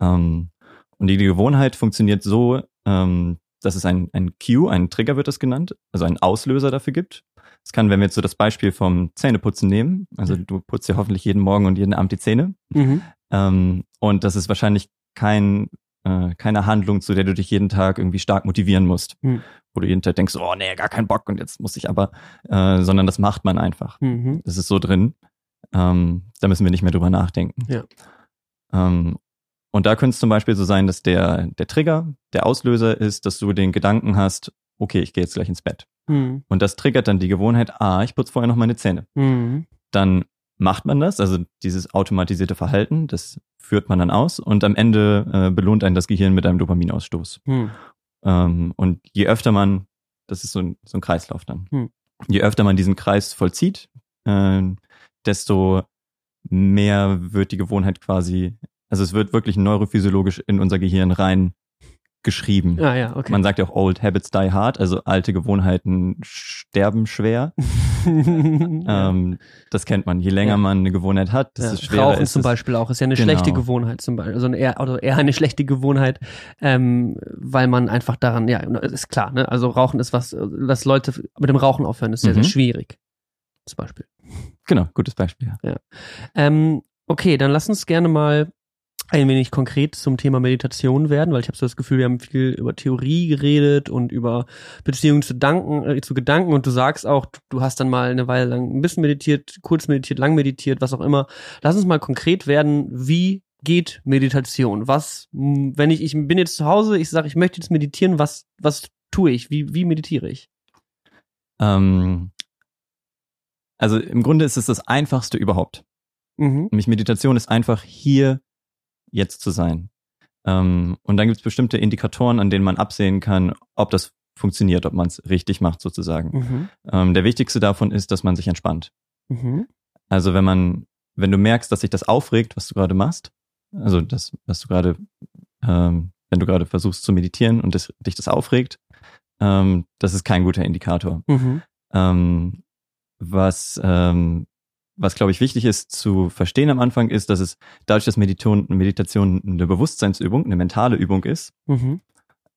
Ähm, und die Gewohnheit funktioniert so, ähm, dass es ein, ein Cue, ein Trigger wird es genannt, also einen Auslöser dafür gibt. Es kann, wenn wir jetzt so das Beispiel vom Zähneputzen nehmen, also du putzt ja hoffentlich jeden Morgen und jeden Abend die Zähne, Mhm. ähm, und das ist wahrscheinlich kein, äh, keine Handlung, zu der du dich jeden Tag irgendwie stark motivieren musst. Hm. Wo du jeden Tag denkst, oh nee, gar keinen Bock und jetzt muss ich aber, äh, sondern das macht man einfach. Mhm. Das ist so drin. Ähm, da müssen wir nicht mehr drüber nachdenken. Ja. Ähm, und da könnte es zum Beispiel so sein, dass der, der Trigger, der Auslöser ist, dass du den Gedanken hast, okay, ich gehe jetzt gleich ins Bett. Hm. Und das triggert dann die Gewohnheit, ah, ich putze vorher noch meine Zähne. Hm. Dann macht man das, also dieses automatisierte Verhalten, das führt man dann aus und am Ende äh, belohnt einen das Gehirn mit einem Dopaminausstoß. Hm. Ähm, und je öfter man, das ist so ein, so ein Kreislauf dann, Hm. je öfter man diesen Kreis vollzieht, äh, desto mehr wird die Gewohnheit quasi, also es wird wirklich neurophysiologisch in unser Gehirn rein geschrieben. Ah ja, okay. Man sagt ja auch Old Habits Die Hard, also alte Gewohnheiten sterben schwer. (laughs) (laughs) ja. Ähm, das kennt man. Je länger Ja. man eine Gewohnheit hat, desto ja. schwerer Rauchen ist zum es. Beispiel auch ist ja eine Genau. schlechte Gewohnheit zum Beispiel, also eine eher, oder eher eine schlechte Gewohnheit, ähm, weil man einfach daran, ja, ist klar, ne? Also Rauchen ist was, dass Leute mit dem Rauchen aufhören, ist sehr, Mhm. sehr schwierig. Zum Beispiel. Genau, gutes Beispiel. Ja. Ähm, okay, dann lass uns gerne mal ein wenig konkret zum Thema Meditation werden, weil ich habe so das Gefühl, wir haben viel über Theorie geredet und über Beziehungen zu, Danken, äh, zu Gedanken und du sagst auch, du- hast dann mal eine Weile lang ein bisschen meditiert, kurz meditiert, lang meditiert, was auch immer. Lass uns mal konkret werden, wie geht Meditation? Was, wenn ich, ich bin jetzt zu Hause, ich sage, ich möchte jetzt meditieren, was, was tue ich? Wie, wie meditiere ich? Ähm, also im Grunde ist es das einfachste überhaupt. Mhm. Nämlich Meditation ist einfach hier jetzt zu sein. Ähm, und dann gibt es bestimmte Indikatoren, an denen man absehen kann, ob das funktioniert, ob man es richtig macht sozusagen. Mhm. Ähm, der wichtigste davon ist, dass man sich entspannt. Mhm. Also wenn man, wenn du merkst, dass sich das aufregt, was du gerade machst, also das, was du gerade, ähm, wenn du gerade versuchst zu meditieren und das, dich das aufregt, ähm, das ist kein guter Indikator. Mhm. Ähm, was, ähm, was glaube ich wichtig ist zu verstehen am Anfang ist, dass es dadurch, dass Meditation, Meditation eine Bewusstseinsübung, eine mentale Übung ist, Mhm.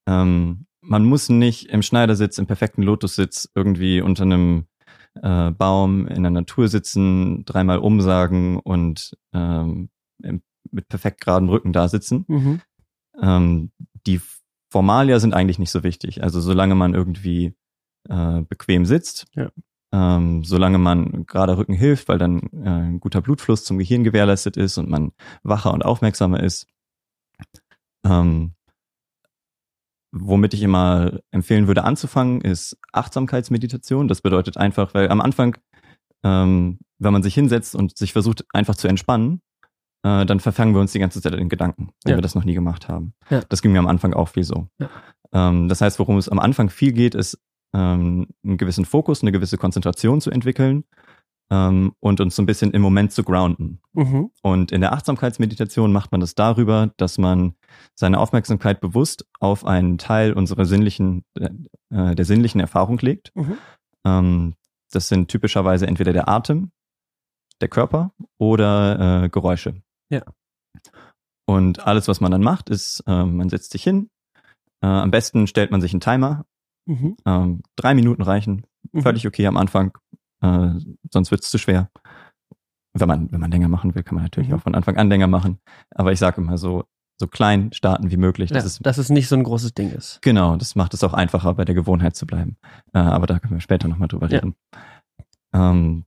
ähm, man muss nicht im Schneidersitz, im perfekten Lotussitz irgendwie unter einem äh, Baum in der Natur sitzen, dreimal umsagen und ähm, im, mit perfekt geradem Rücken da sitzen. Mhm. Ähm, die Formalia sind eigentlich nicht so wichtig. Also solange man irgendwie äh, bequem sitzt, Ja. Ähm, solange man gerade Rücken hilft, weil dann äh, ein guter Blutfluss zum Gehirn gewährleistet ist und man wacher und aufmerksamer ist. Ähm, womit ich immer empfehlen würde anzufangen, ist Achtsamkeitsmeditation. Das bedeutet einfach, weil am Anfang, ähm, wenn man sich hinsetzt und sich versucht einfach zu entspannen, äh, dann verfangen wir uns die ganze Zeit in Gedanken, wenn Ja. wir das noch nie gemacht haben. Ja. Das ging mir am Anfang auch viel so. Ja. Ähm, das heißt, worum es am Anfang viel geht, ist ähm, einen gewissen Fokus, eine gewisse Konzentration zu entwickeln ähm, und uns so ein bisschen im Moment zu grounden. Mhm. Und in der Achtsamkeitsmeditation macht man das darüber, dass man seine Aufmerksamkeit bewusst auf einen Teil unserer sinnlichen, äh, der sinnlichen Erfahrung legt. Mhm. Ähm, das sind typischerweise entweder der Atem, der Körper oder äh, Geräusche. Ja. Und alles, was man dann macht, ist, äh, man setzt sich hin. Äh, am besten stellt man sich einen Timer. Mhm. Ähm, drei Minuten reichen. Mhm. Völlig okay am Anfang. Äh, sonst wird es zu schwer. Wenn man, wenn man länger machen will, kann man natürlich Mhm. auch von Anfang an länger machen. Aber ich sage immer so, so klein starten wie möglich. Ja, Das ist dass es nicht so ein großes Ding ist. Genau, das macht es auch einfacher, bei der Gewohnheit zu bleiben. Äh, aber da können wir später nochmal drüber Ja. reden. Ähm,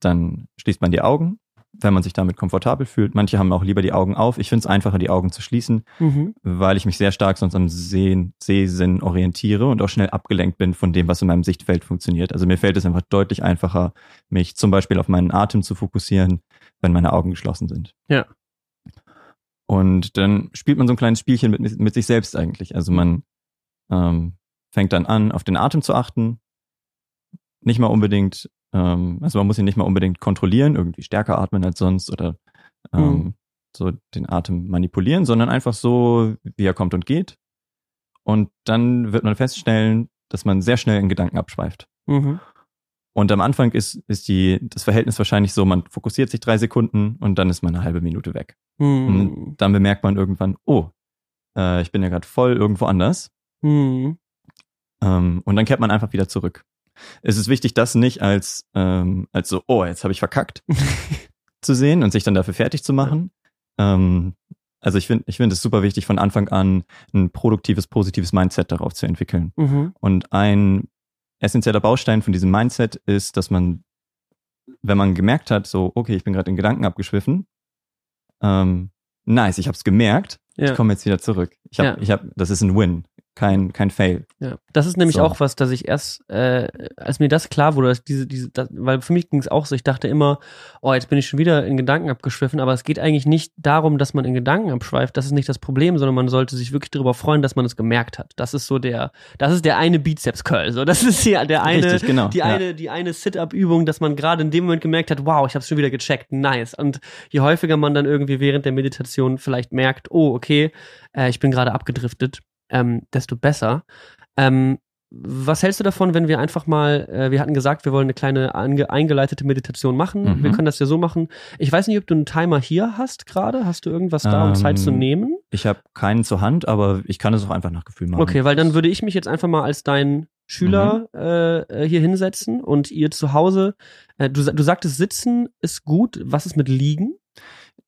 dann schließt man die Augen, wenn man sich damit komfortabel fühlt. Manche haben auch lieber die Augen auf. Ich finde es einfacher, die Augen zu schließen, Mhm. weil ich mich sehr stark sonst am Sehen, Sehsinn orientiere und auch schnell abgelenkt bin von dem, was in meinem Sichtfeld funktioniert. Also mir fällt es einfach deutlich einfacher, mich zum Beispiel auf meinen Atem zu fokussieren, wenn meine Augen geschlossen sind. Ja. Und dann spielt man so ein kleines Spielchen mit, mit sich selbst eigentlich. Also man ähm, fängt dann an, auf den Atem zu achten. Nicht mal unbedingt, ähm, also man muss ihn nicht mal unbedingt kontrollieren, irgendwie stärker atmen als sonst oder ähm, Mhm. so den Atem manipulieren, sondern einfach so, wie er kommt und geht. Und dann wird man feststellen, dass man sehr schnell in Gedanken abschweift. Mhm. Und am Anfang ist, ist die, das Verhältnis wahrscheinlich so, man fokussiert sich drei Sekunden und dann ist man eine halbe Minute weg. Mhm. Und dann bemerkt man irgendwann, oh, äh, ich bin ja gerade voll irgendwo anders. Mhm. Ähm, und dann kehrt man einfach wieder zurück. Es ist wichtig, das nicht als, ähm, als so, oh, jetzt habe ich verkackt, (laughs) zu sehen und sich dann dafür fertig zu machen. Ähm, also ich finde ich finde es super wichtig, von Anfang an ein produktives, positives Mindset darauf zu entwickeln. Mhm. Und ein essentieller Baustein von diesem Mindset ist, dass man, wenn man gemerkt hat, so, okay, ich bin gerade in Gedanken abgeschwiffen, ähm, nice, ich habe es gemerkt, Ja. ich komme jetzt wieder zurück. Ich habe, Ja. ich habe, das ist ein Win, kein, kein Fail. Ja, das ist nämlich So. auch was, dass ich erst, äh, als mir das klar wurde, dass diese, diese, das, weil für mich ging es auch so, ich dachte immer, oh, jetzt bin ich schon wieder in Gedanken abgeschwiffen, aber es geht eigentlich nicht darum, dass man in Gedanken abschweift, das ist nicht das Problem, sondern man sollte sich wirklich darüber freuen, dass man es gemerkt hat. Das ist so der, das ist der eine Bizeps-Curl, so, das ist hier der eine, Richtig, genau. die ja. eine, die eine Sit-Up-Übung, dass man gerade in dem Moment gemerkt hat, wow, ich habe schon wieder gecheckt, nice. Und je häufiger man dann irgendwie während der Meditation vielleicht merkt, oh, okay, äh, ich bin gerade abgedriftet, ähm, desto besser. Ähm, was hältst du davon, wenn wir einfach mal, äh, wir hatten gesagt, wir wollen eine kleine ange eingeleitete Meditation machen. Mhm. Wir können das ja so machen. Ich weiß nicht, ob du einen Timer hier hast gerade. Hast du irgendwas da, um Ähm, Zeit zu nehmen? Ich habe keinen zur Hand, aber ich kann es auch einfach nach Gefühl machen. Okay, weil dann würde ich mich jetzt einfach mal als dein Schüler Mhm. äh, äh, hier hinsetzen und ihr zu Hause, äh, du, du sagtest, sitzen ist gut. Was ist mit liegen?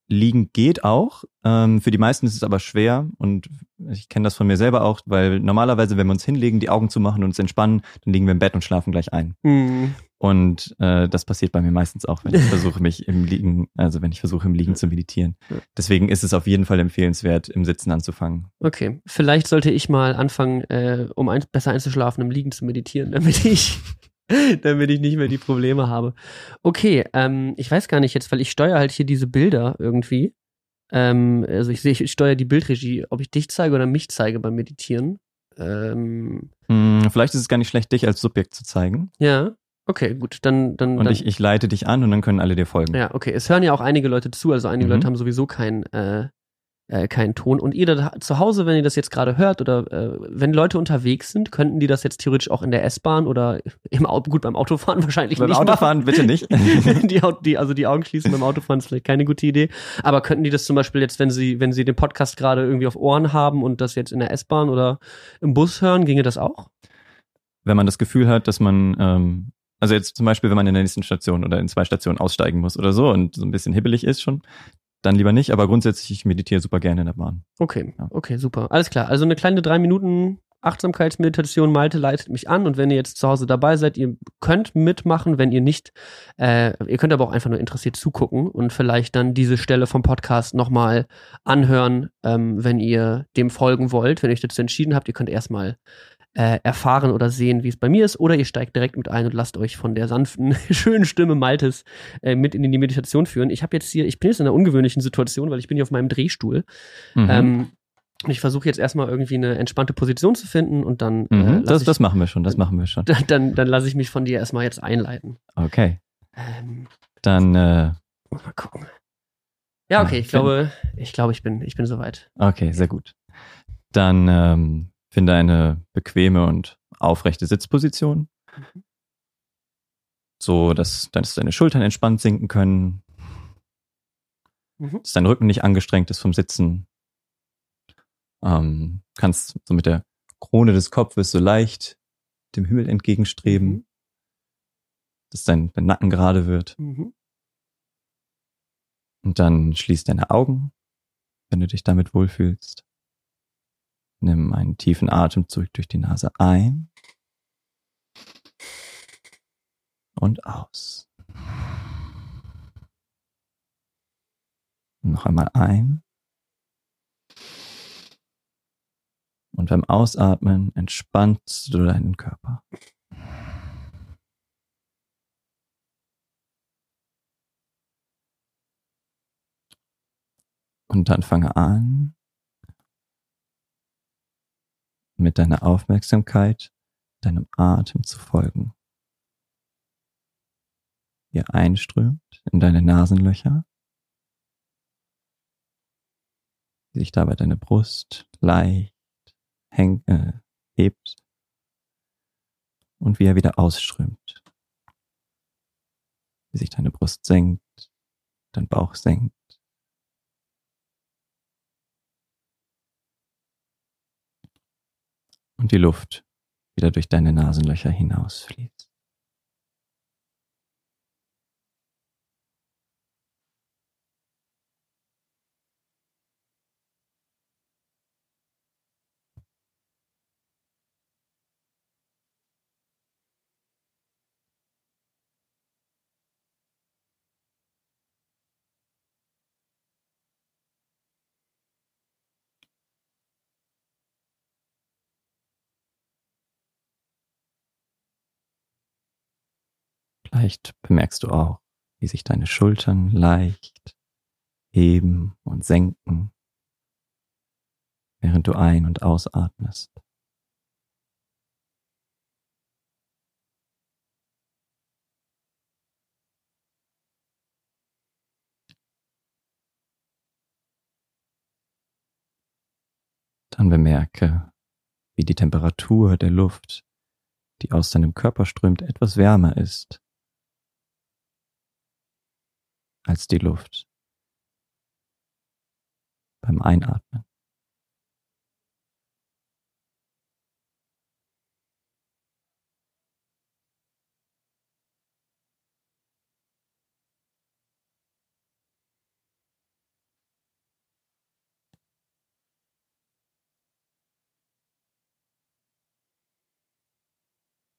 Liegen geht auch. Ähm, für die meisten ist es aber schwer und ich kenne das von mir selber auch, weil normalerweise, wenn wir uns hinlegen, die Augen zu machen und uns entspannen, dann liegen wir im Bett und schlafen gleich ein. Hm. Und äh, das passiert bei mir meistens auch, wenn ich (laughs) versuche, mich im Liegen, also wenn ich versuche, im Liegen zu meditieren. Deswegen ist es auf jeden Fall empfehlenswert, im Sitzen anzufangen. Okay, vielleicht sollte ich mal anfangen, äh, um ein, besser einzuschlafen, im Liegen zu meditieren, damit ich (laughs) damit ich nicht mehr die Probleme habe. Okay, ähm, ich weiß gar nicht jetzt, weil ich steuere halt hier diese Bilder irgendwie. Ähm, also ich sehe, ich steuere die Bildregie, ob ich dich zeige oder mich zeige beim Meditieren. Ähm, Hm, vielleicht ist es gar nicht schlecht, dich als Subjekt zu zeigen. ja, okay, gut, dann dann. Und dann ich, ich leite dich an und dann können alle dir folgen. ja, okay. Es hören ja auch einige Leute zu, also einige Mhm. Leute haben sowieso keinen äh, äh, keinen Ton. Und ihr da zu Hause, wenn ihr das jetzt gerade hört oder äh, wenn Leute unterwegs sind, könnten die das jetzt theoretisch auch in der S-Bahn oder im Auto, gut beim Autofahren (laughs) wahrscheinlich Beim nicht Autofahren bitte nicht. machen. (laughs) die, die, also die Augen schließen beim Autofahren ist vielleicht keine gute Idee. Aber könnten die das zum Beispiel jetzt, wenn sie, wenn sie den Podcast gerade irgendwie auf Ohren haben und das jetzt in der S-Bahn oder im Bus hören, ginge das auch? wenn man das Gefühl hat, dass man, ähm, also jetzt zum Beispiel, wenn man in der nächsten Station oder in zwei Stationen aussteigen muss oder so und so ein bisschen hibbelig ist schon, dann lieber nicht. Aber grundsätzlich, ich meditiere super gerne in der Bahn. Okay, Ja. okay, super. Alles klar. Also eine kleine drei Minuten Achtsamkeitsmeditation. Malte leitet mich an und wenn ihr jetzt zu Hause dabei seid, ihr könnt mitmachen, wenn ihr nicht, äh, ihr könnt aber auch einfach nur interessiert zugucken und vielleicht dann diese Stelle vom Podcast nochmal anhören, ähm, wenn ihr dem folgen wollt, wenn ihr euch dazu entschieden habt. Ihr könnt erstmal äh, erfahren oder sehen, wie es bei mir ist, oder ihr steigt direkt mit ein und lasst euch von der sanften, (laughs) schönen Stimme Maltes äh, mit in die Meditation führen. Ich habe jetzt hier, ich bin jetzt in einer ungewöhnlichen Situation, weil ich bin hier auf meinem Drehstuhl. Mhm. Ähm, und ich versuche jetzt erstmal irgendwie eine entspannte Position zu finden und dann, äh, mhm. lass das, ich, das machen wir schon, das machen wir schon. (laughs) dann, dann, dann lasse ich mich von dir erstmal jetzt einleiten. Okay. Ähm, Dann, äh, mal gucken. Ja, okay, ich glaube, ich glaube, ich bin, ich bin soweit. okay, sehr gut. Dann ähm, finde eine bequeme und aufrechte Sitzposition. So, dass, dass deine Schultern entspannt sinken können, Mhm. dass dein Rücken nicht angestrengt ist vom Sitzen. Ähm, kannst so mit der Krone des Kopfes so leicht dem Himmel entgegenstreben, Mhm. dass dein, dein Nacken gerade wird. Mhm. Und dann schließ deine Augen, wenn du dich damit wohlfühlst. Nimm einen tiefen Atemzug durch die Nase ein und aus. Noch einmal ein. Und beim Ausatmen entspannst du deinen Körper. Und dann fange an, mit deiner Aufmerksamkeit deinem Atem zu folgen. Ihr einströmt in deine Nasenlöcher, wie sich dabei deine Brust leicht häng, äh, hebt und wie er wieder ausströmt. Wie sich deine Brust senkt, dein Bauch senkt. Und die Luft wieder durch deine Nasenlöcher hinausfließt. Vielleicht bemerkst du auch, wie sich deine Schultern leicht heben und senken, während du ein- und ausatmest. Dann bemerke, wie die Temperatur der Luft, die aus deinem Körper strömt, etwas wärmer ist als die Luft beim Einatmen.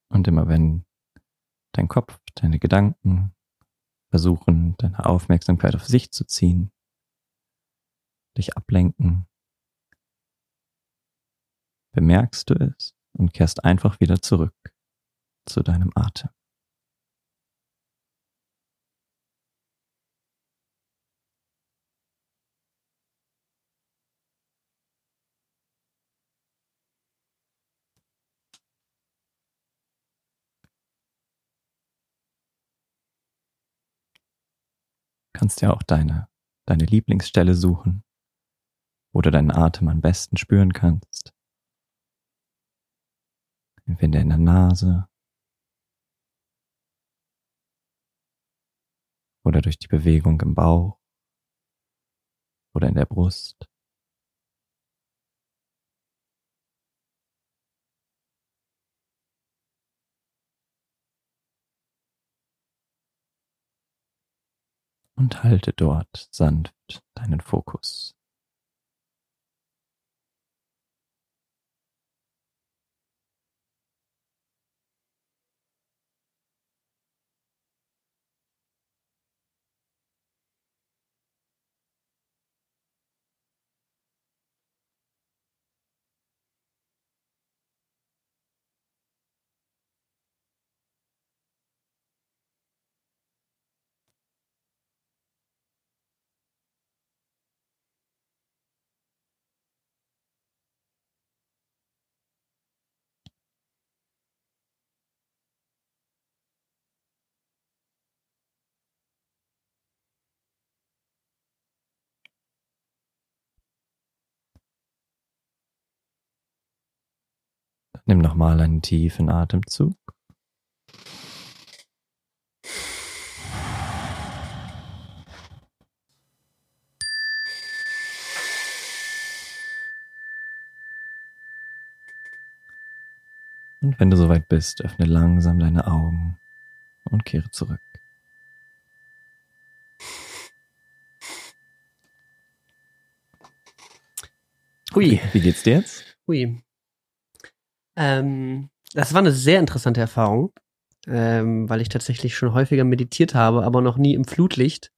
Und immer wenn dein Kopf, deine Gedanken versuchen, deine Aufmerksamkeit auf sich zu ziehen, dich ablenken, bemerkst du es und kehrst einfach wieder zurück zu deinem Atem. Kannst ja auch deine, deine Lieblingsstelle suchen, wo du deinen Atem am besten spüren kannst. Entweder in der Nase oder durch die Bewegung im Bauch oder in der Brust. Und halte dort sanft deinen Fokus. Nimm nochmal einen tiefen Atemzug. Und wenn du soweit bist, öffne langsam deine Augen und kehre zurück. Hui. Wie geht's dir jetzt? Hui. Ähm, das war eine sehr interessante Erfahrung, ähm, weil ich tatsächlich schon häufiger meditiert habe, aber noch nie im Flutlicht,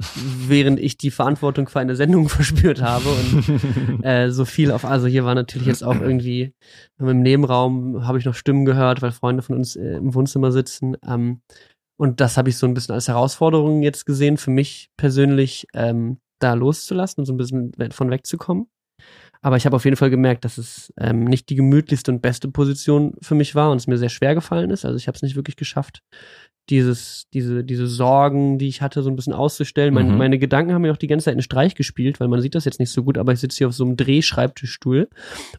(laughs) während ich die Verantwortung für eine Sendung (laughs) verspürt habe und (laughs) äh, so viel auf. Also hier war natürlich jetzt auch irgendwie im Nebenraum habe ich noch Stimmen gehört, weil Freunde von uns äh, im Wohnzimmer sitzen. Ähm, und das habe ich so ein bisschen als Herausforderung jetzt gesehen für mich persönlich, ähm, da loszulassen und so ein bisschen von wegzukommen. Aber ich habe auf jeden Fall gemerkt, dass es ähm, nicht die gemütlichste und beste Position für mich war und es mir sehr schwer gefallen ist. Also ich habe es nicht wirklich geschafft, dieses, diese, diese Sorgen, die ich hatte, so ein bisschen auszustellen. Meine, Mhm. meine Gedanken haben mir auch die ganze Zeit einen Streich gespielt, weil man sieht das jetzt nicht so gut, aber ich sitze hier auf so einem Drehschreibtischstuhl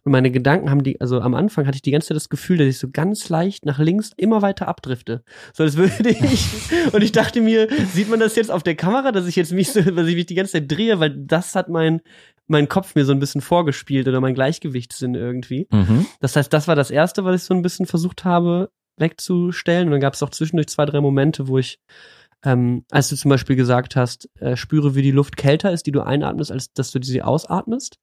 und meine Gedanken haben die, also am Anfang hatte ich die ganze Zeit das Gefühl, dass ich so ganz leicht nach links immer weiter abdrifte. So als würde ich, (laughs) und ich dachte mir, sieht man das jetzt auf der Kamera, dass ich jetzt mich so, dass ich mich die ganze Zeit drehe, weil das hat mein, mein Kopf mir so ein bisschen vorgespielt oder mein Gleichgewichtssinn irgendwie. Mhm. Das heißt, das war das Erste, was ich so ein bisschen versucht habe wegzustellen. Und dann gab es auch zwischendurch zwei, drei Momente, wo ich, ähm, als du zum Beispiel gesagt hast, äh, spüre, wie die Luft kälter ist, die du einatmest, als dass du sie ausatmest.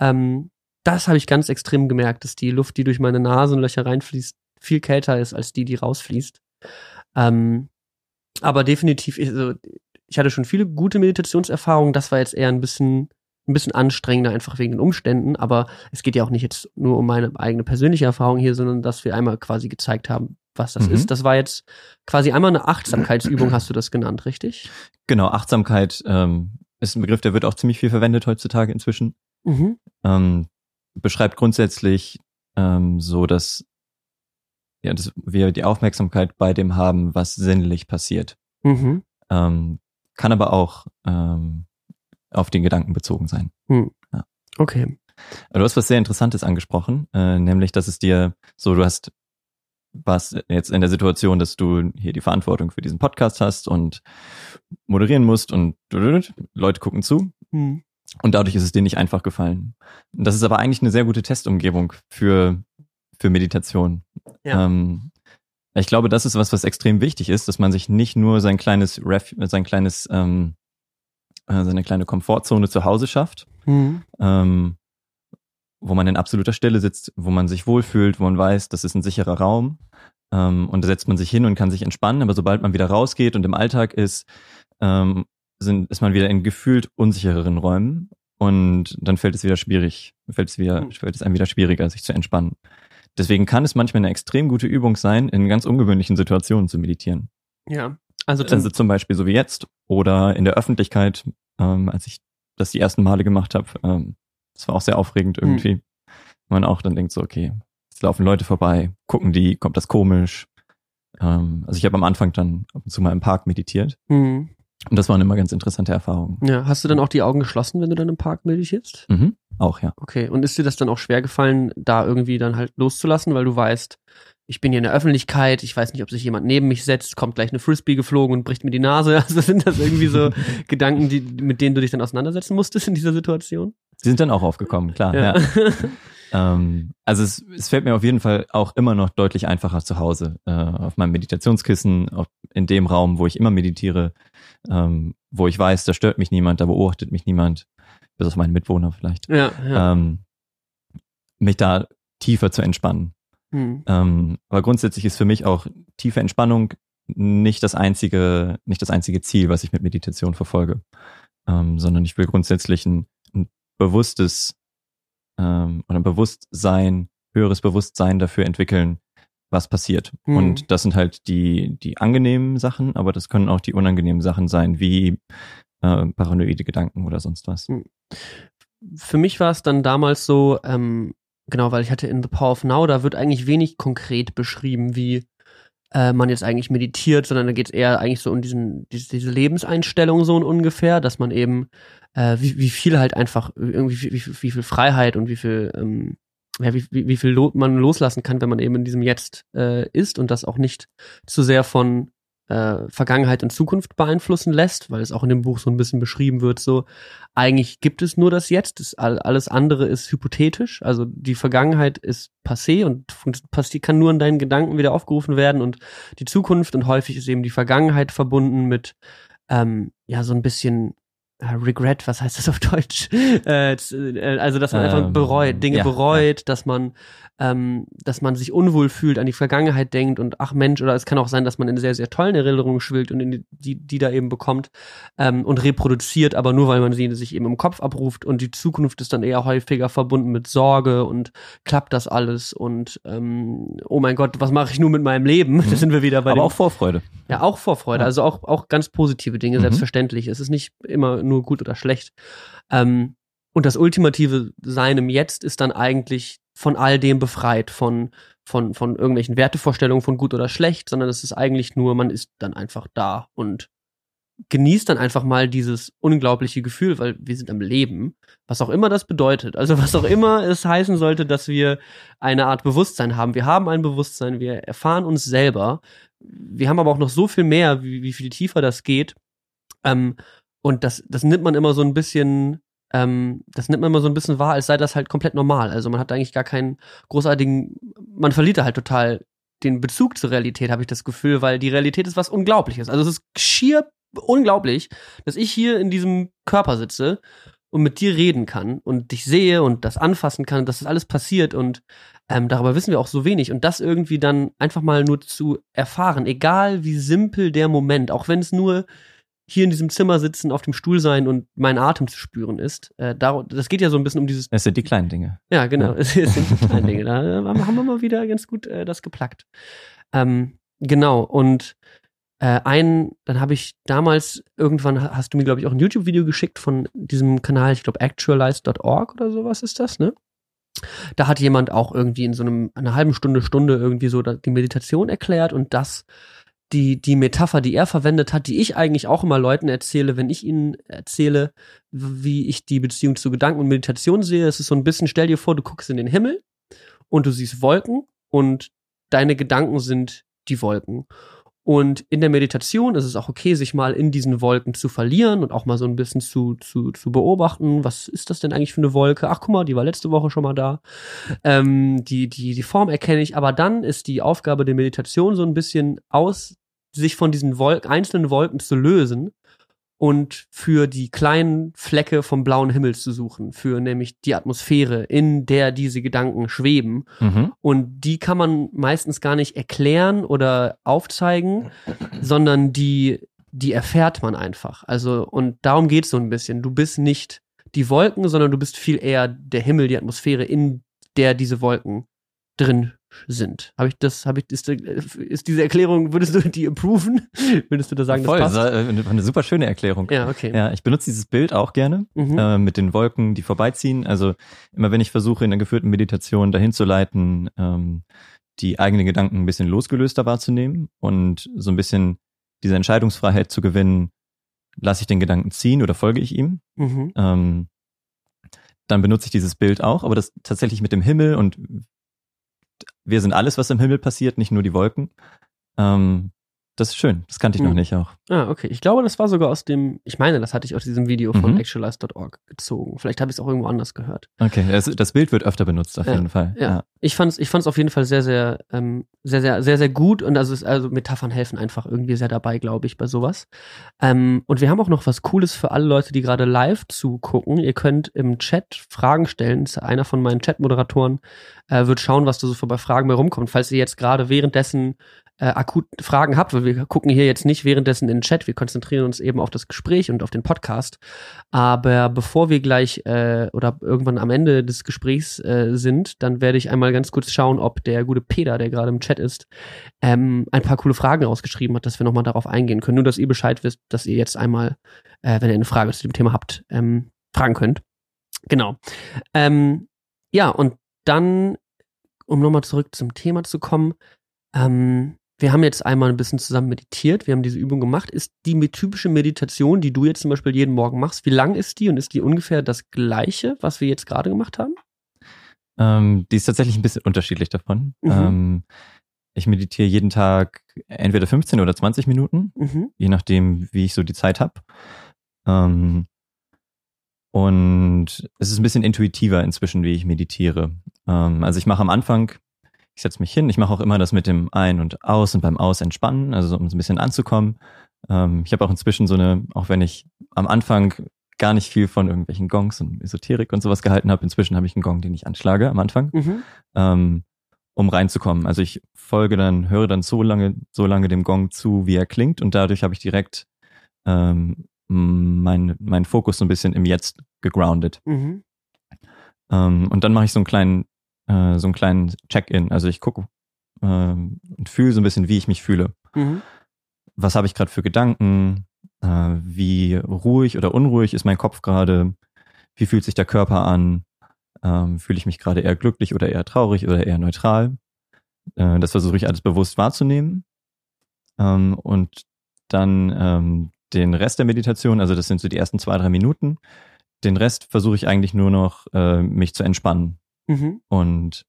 Ähm, das habe ich ganz extrem gemerkt, dass die Luft, die durch meine Nasenlöcher reinfließt, viel kälter ist als die, die rausfließt. Ähm, aber definitiv, also, ich hatte schon viele gute Meditationserfahrungen. Das war jetzt eher ein bisschen ein bisschen anstrengender, einfach wegen den Umständen. Aber es geht ja auch nicht jetzt nur um meine eigene persönliche Erfahrung hier, sondern dass wir einmal quasi gezeigt haben, was das Mhm. ist. Das war jetzt quasi einmal eine Achtsamkeitsübung, hast du das genannt, richtig? Genau, Achtsamkeit ähm, ist ein Begriff, der wird auch ziemlich viel verwendet heutzutage inzwischen. Mhm. Ähm, beschreibt grundsätzlich ähm, so, dass, ja, dass wir die Aufmerksamkeit bei dem haben, was sinnlich passiert. Mhm. Ähm, kann aber auch ähm, auf den Gedanken bezogen sein. Okay. Aber Du hast was sehr Interessantes angesprochen, äh, nämlich, dass es dir so, du hast was jetzt in der Situation, dass du hier die Verantwortung für diesen Podcast hast und moderieren musst und Leute gucken zu Mhm. und dadurch ist es dir nicht einfach gefallen. Das ist aber eigentlich eine sehr gute Testumgebung für, für Meditation. Ja. Ähm, ich glaube, das ist was, was extrem wichtig ist, dass man sich nicht nur sein kleines Ref, sein kleines, ähm, äh, seine kleine Komfortzone zu Hause schafft, Mhm. ähm, wo man in absoluter Stille sitzt, wo man sich wohlfühlt, wo man weiß, das ist ein sicherer Raum. Ähm, und da setzt man sich hin und kann sich entspannen. Aber sobald man wieder rausgeht und im Alltag ist, ähm, sind, ist man wieder in gefühlt unsichereren Räumen. Und dann fällt es wieder schwierig, fällt es wieder, Hm. fällt es einem wieder schwieriger, sich zu entspannen. Deswegen kann es manchmal eine extrem gute Übung sein, in ganz ungewöhnlichen Situationen zu meditieren. Ja. Also, Also zum Beispiel so wie jetzt oder in der Öffentlichkeit, ähm, als ich das die ersten Male gemacht habe. Ähm, das war auch sehr aufregend Hm. irgendwie. Man auch dann denkt so, okay, jetzt laufen Leute vorbei, gucken die, kommt das komisch. Ähm, also ich habe am Anfang dann ab und zu mal im Park meditiert. Mhm. Und das waren immer ganz interessante Erfahrungen. Ja, hast du dann auch die Augen geschlossen, wenn du dann im Park meditierst? Mhm. Auch, ja. Okay, und ist dir das dann auch schwer gefallen, da irgendwie dann halt loszulassen, weil du weißt, ich bin hier in der Öffentlichkeit, ich weiß nicht, ob sich jemand neben mich setzt, kommt gleich eine Frisbee geflogen und bricht mir die Nase. (laughs) Also sind das irgendwie so (laughs) Gedanken, die, mit denen du dich dann auseinandersetzen musstest in dieser Situation? Sie sind dann auch aufgekommen, klar. Ja. ja. (laughs) ähm, also es, es fällt mir auf jeden Fall auch immer noch deutlich einfacher zu Hause, äh, auf meinem Meditationskissen, auf, in dem Raum, wo ich immer meditiere, ähm, wo ich weiß, da stört mich niemand, da beobachtet mich niemand, bis auf meinen Mitwohner vielleicht. Ja, ja. Ähm, mich da tiefer zu entspannen. Hm. Ähm, aber grundsätzlich ist für mich auch tiefe Entspannung nicht das einzige, nicht das einzige Ziel, was ich mit Meditation verfolge, ähm, sondern ich will grundsätzlich ein, ein bewusstes ähm, oder ein Bewusstsein, höheres Bewusstsein dafür entwickeln, was passiert. Hm. Und das sind halt die, die angenehmen Sachen, aber das können auch die unangenehmen Sachen sein, wie äh, paranoide Gedanken oder sonst was. Hm. Für mich war es dann damals so, ähm, genau, weil ich hatte in The Power of Now, da wird eigentlich wenig konkret beschrieben, wie äh, man jetzt eigentlich meditiert, sondern da geht es eher eigentlich so um diesen, diese, diese Lebenseinstellung so ungefähr, dass man eben äh, wie, wie viel halt einfach irgendwie wie, wie, wie viel Freiheit und wie viel ähm, ja, wie, wie, wie viel lo man loslassen kann, wenn man eben in diesem Jetzt äh, ist und das auch nicht zu sehr von äh, Vergangenheit und Zukunft beeinflussen lässt, weil es auch in dem Buch so ein bisschen beschrieben wird, so eigentlich gibt es nur das Jetzt, das, alles andere ist hypothetisch, also die Vergangenheit ist passé und kann nur in deinen Gedanken wieder aufgerufen werden und die Zukunft und häufig ist eben die Vergangenheit verbunden mit ähm, ja so ein bisschen Regret, was heißt das auf Deutsch? (laughs) Äh, äh, also, dass man einfach ähm, bereut, Dinge ja, bereut, ja. dass man, ähm, dass man sich unwohl fühlt, an die Vergangenheit denkt und ach Mensch, oder es kann auch sein, dass man in sehr, sehr tollen Erinnerungen schwillt und die, die, die da eben bekommt ähm, und reproduziert, aber nur weil man sie sich eben im Kopf abruft und die Zukunft ist dann eher häufiger verbunden mit Sorge und klappt das alles und ähm, oh mein Gott, was mache ich nun mit meinem Leben? (laughs) Mhm. Da sind wir wieder bei Aber auch Vorfreude. Ja, auch Vorfreude, ja. also auch, auch ganz positive Dinge, mhm. selbstverständlich. Es ist nicht immer nur gut oder schlecht. Ähm, und das ultimative Sein im Jetzt ist dann eigentlich von all dem befreit, von, von, von irgendwelchen Wertevorstellungen von gut oder schlecht, sondern es ist eigentlich nur, man ist dann einfach da und genießt dann einfach mal dieses unglaubliche Gefühl, weil wir sind am Leben, was auch immer das bedeutet. Also was auch immer es heißen sollte, dass wir eine Art Bewusstsein haben. Wir haben ein Bewusstsein, wir erfahren uns selber. Wir haben aber auch noch so viel mehr, wie, wie viel tiefer das geht. Ähm, und das, das nimmt man immer so ein bisschen, ähm, das nimmt man immer so ein bisschen wahr, als sei das halt komplett normal. Also man hat eigentlich gar keinen großartigen, man verliert da halt total den Bezug zur Realität, habe ich das Gefühl, weil die Realität ist was Unglaubliches. Also es ist schier unglaublich, dass ich hier in diesem Körper sitze und mit dir reden kann und dich sehe und das anfassen kann, dass das alles passiert und ähm, darüber wissen wir auch so wenig und das irgendwie dann einfach mal nur zu erfahren, egal wie simpel der Moment, auch wenn es nur hier in diesem Zimmer sitzen, auf dem Stuhl sein und meinen Atem zu spüren ist. Äh, da, das geht ja so ein bisschen um dieses. Es sind die kleinen Dinge. Ja, genau. Ja. (laughs) Es, sind die kleinen Dinge. Da haben wir mal wieder ganz gut äh, das geplackt. Ähm, genau. Und äh, ein, dann habe ich damals irgendwann hast du mir glaube ich auch ein YouTube-Video geschickt von diesem Kanal, ich glaube actualize.org oder sowas ist das, ne? Da hat jemand auch irgendwie in so einem einer halben Stunde Stunde irgendwie so die Meditation erklärt und das die, die Metapher, die er verwendet hat, die ich eigentlich auch immer Leuten erzähle, wenn ich ihnen erzähle, wie ich die Beziehung zu Gedanken und Meditation sehe. Es ist so ein bisschen, stell dir vor, du guckst in den Himmel und du siehst Wolken und deine Gedanken sind die Wolken. Und in der Meditation ist es auch okay, sich mal in diesen Wolken zu verlieren und auch mal so ein bisschen zu, zu, zu beobachten. Was ist das denn eigentlich für eine Wolke? Ach, guck mal, die war letzte Woche schon mal da. Ähm, die, die, die Form erkenne ich. Aber dann ist die Aufgabe der Meditation so ein bisschen aus sich von diesen Wolken, einzelnen Wolken zu lösen und für die kleinen Flecke vom blauen Himmel zu suchen, für nämlich die Atmosphäre, in der diese Gedanken schweben. Mhm. Und die kann man meistens gar nicht erklären oder aufzeigen, sondern die, die erfährt man einfach. Also, und darum geht's so ein bisschen. Du bist nicht die Wolken, sondern du bist viel eher der Himmel, die Atmosphäre, in der diese Wolken drin sind. Habe ich das, habe ich, ist, ist, diese Erklärung, würdest du die approven? (laughs) würdest du da sagen, Voll, das passt? Voll, eine, super schöne Erklärung. Ja, okay. Ja, ich benutze dieses Bild auch gerne, mhm. äh, mit den Wolken, die vorbeiziehen. Also immer wenn ich versuche, in einer geführten Meditation dahin zu leiten, ähm, die eigenen Gedanken ein bisschen losgelöster wahrzunehmen und so ein bisschen diese Entscheidungsfreiheit zu gewinnen, lasse ich den Gedanken ziehen oder folge ich ihm. Mhm. Ähm, dann benutze ich dieses Bild auch, aber das tatsächlich mit dem Himmel und wir sind alles, was im Himmel passiert, nicht nur die Wolken. Ähm, das ist schön. Das kannte ich noch Mhm. nicht auch. Ah, okay. Ich glaube, das war sogar aus dem, ich meine, das hatte ich aus diesem Video von Mhm. actualize.org gezogen. Vielleicht habe ich es auch irgendwo anders gehört. Okay, das, das Bild wird öfter benutzt auf Ja, jeden Fall. Ja. Ich fand's, ich fand's auf jeden Fall sehr, sehr, ähm, sehr, sehr, sehr, sehr gut und also, es- also Metaphern helfen einfach irgendwie sehr dabei, glaube ich, bei sowas. Ähm, und wir haben auch noch was Cooles für alle Leute, die gerade live zugucken. Ihr könnt im Chat Fragen stellen. Einer von meinen Chat-Moderatoren äh, wird schauen, was da so bei Fragen bei rumkommt. Falls ihr jetzt gerade währenddessen äh, akut Fragen habt, weil wir gucken hier jetzt nicht währenddessen in den Chat, wir konzentrieren uns eben auf das Gespräch und auf den Podcast. Aber bevor wir gleich äh, oder irgendwann am Ende des Gesprächs äh, sind, dann werde ich einmal ganz kurz schauen, ob der gute Peter, der gerade im Chat ist, ähm, ein paar coole Fragen rausgeschrieben hat, dass wir nochmal darauf eingehen können. Nur, dass ihr Bescheid wisst, dass ihr jetzt einmal, äh, wenn ihr eine Frage zu dem Thema habt, ähm, fragen könnt. Genau. Ähm, ja, und dann, um nochmal zurück zum Thema zu kommen, ähm, wir haben jetzt einmal ein bisschen zusammen meditiert, wir haben diese Übung gemacht. Ist die typische Meditation, die du jetzt zum Beispiel jeden Morgen machst, wie lang ist die und ist die ungefähr das gleiche, was wir jetzt gerade gemacht haben? Ähm, die ist tatsächlich ein bisschen unterschiedlich davon. Mhm. Ähm, ich meditiere jeden Tag entweder 15 oder 20 Minuten, Mhm. je nachdem, wie ich so die Zeit habe. Ähm, und es ist ein bisschen intuitiver inzwischen, wie ich meditiere. Ähm, also ich mache am Anfang, ich setze mich hin, ich mache auch immer das mit dem Ein- und Aus und beim Aus entspannen, also um so ein bisschen anzukommen. Ähm, ich habe auch inzwischen so eine, auch wenn ich am Anfang gar nicht viel von irgendwelchen Gongs und Esoterik und sowas gehalten habe, inzwischen habe ich einen Gong, den ich anschlage am Anfang Mhm. ähm, um reinzukommen. Also ich folge dann, höre dann so lange, so lange dem Gong zu, wie er klingt und dadurch habe ich direkt ähm, mein, mein Fokus so ein bisschen im Jetzt gegroundet. Mhm. Ähm, und dann mache ich so einen kleinen, äh, so einen kleinen Check-in. Also ich gucke ähm, und fühle so ein bisschen, wie ich mich fühle. Mhm. Was habe ich gerade für Gedanken? Äh, wie ruhig oder unruhig ist mein Kopf gerade? Wie fühlt sich der Körper an? Ähm, fühle ich mich gerade eher glücklich oder eher traurig oder eher neutral? Äh, das versuche ich alles bewusst wahrzunehmen. Ähm, und dann ähm, den Rest der Meditation, also das sind so die ersten zwei, drei Minuten. Den Rest versuche ich eigentlich nur noch, äh, mich zu entspannen Mhm. und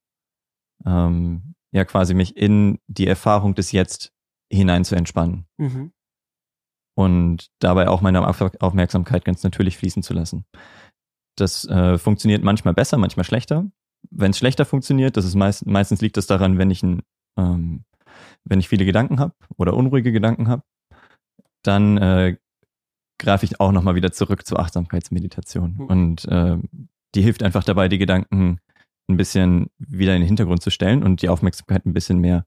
ähm, ja quasi mich in die Erfahrung des Jetzt hinein zu entspannen Mhm. und dabei auch meine Auf Aufmerksamkeit ganz natürlich fließen zu lassen. Das äh, funktioniert manchmal besser, manchmal schlechter. Wenn es schlechter funktioniert, das ist meist, meistens liegt das daran, wenn ich ein, ähm, wenn ich viele Gedanken habe oder unruhige Gedanken habe, dann äh, greife ich auch nochmal wieder zurück zur Achtsamkeitsmeditation. Mhm. Und äh, die hilft einfach dabei, die Gedanken ein bisschen wieder in den Hintergrund zu stellen und die Aufmerksamkeit ein bisschen mehr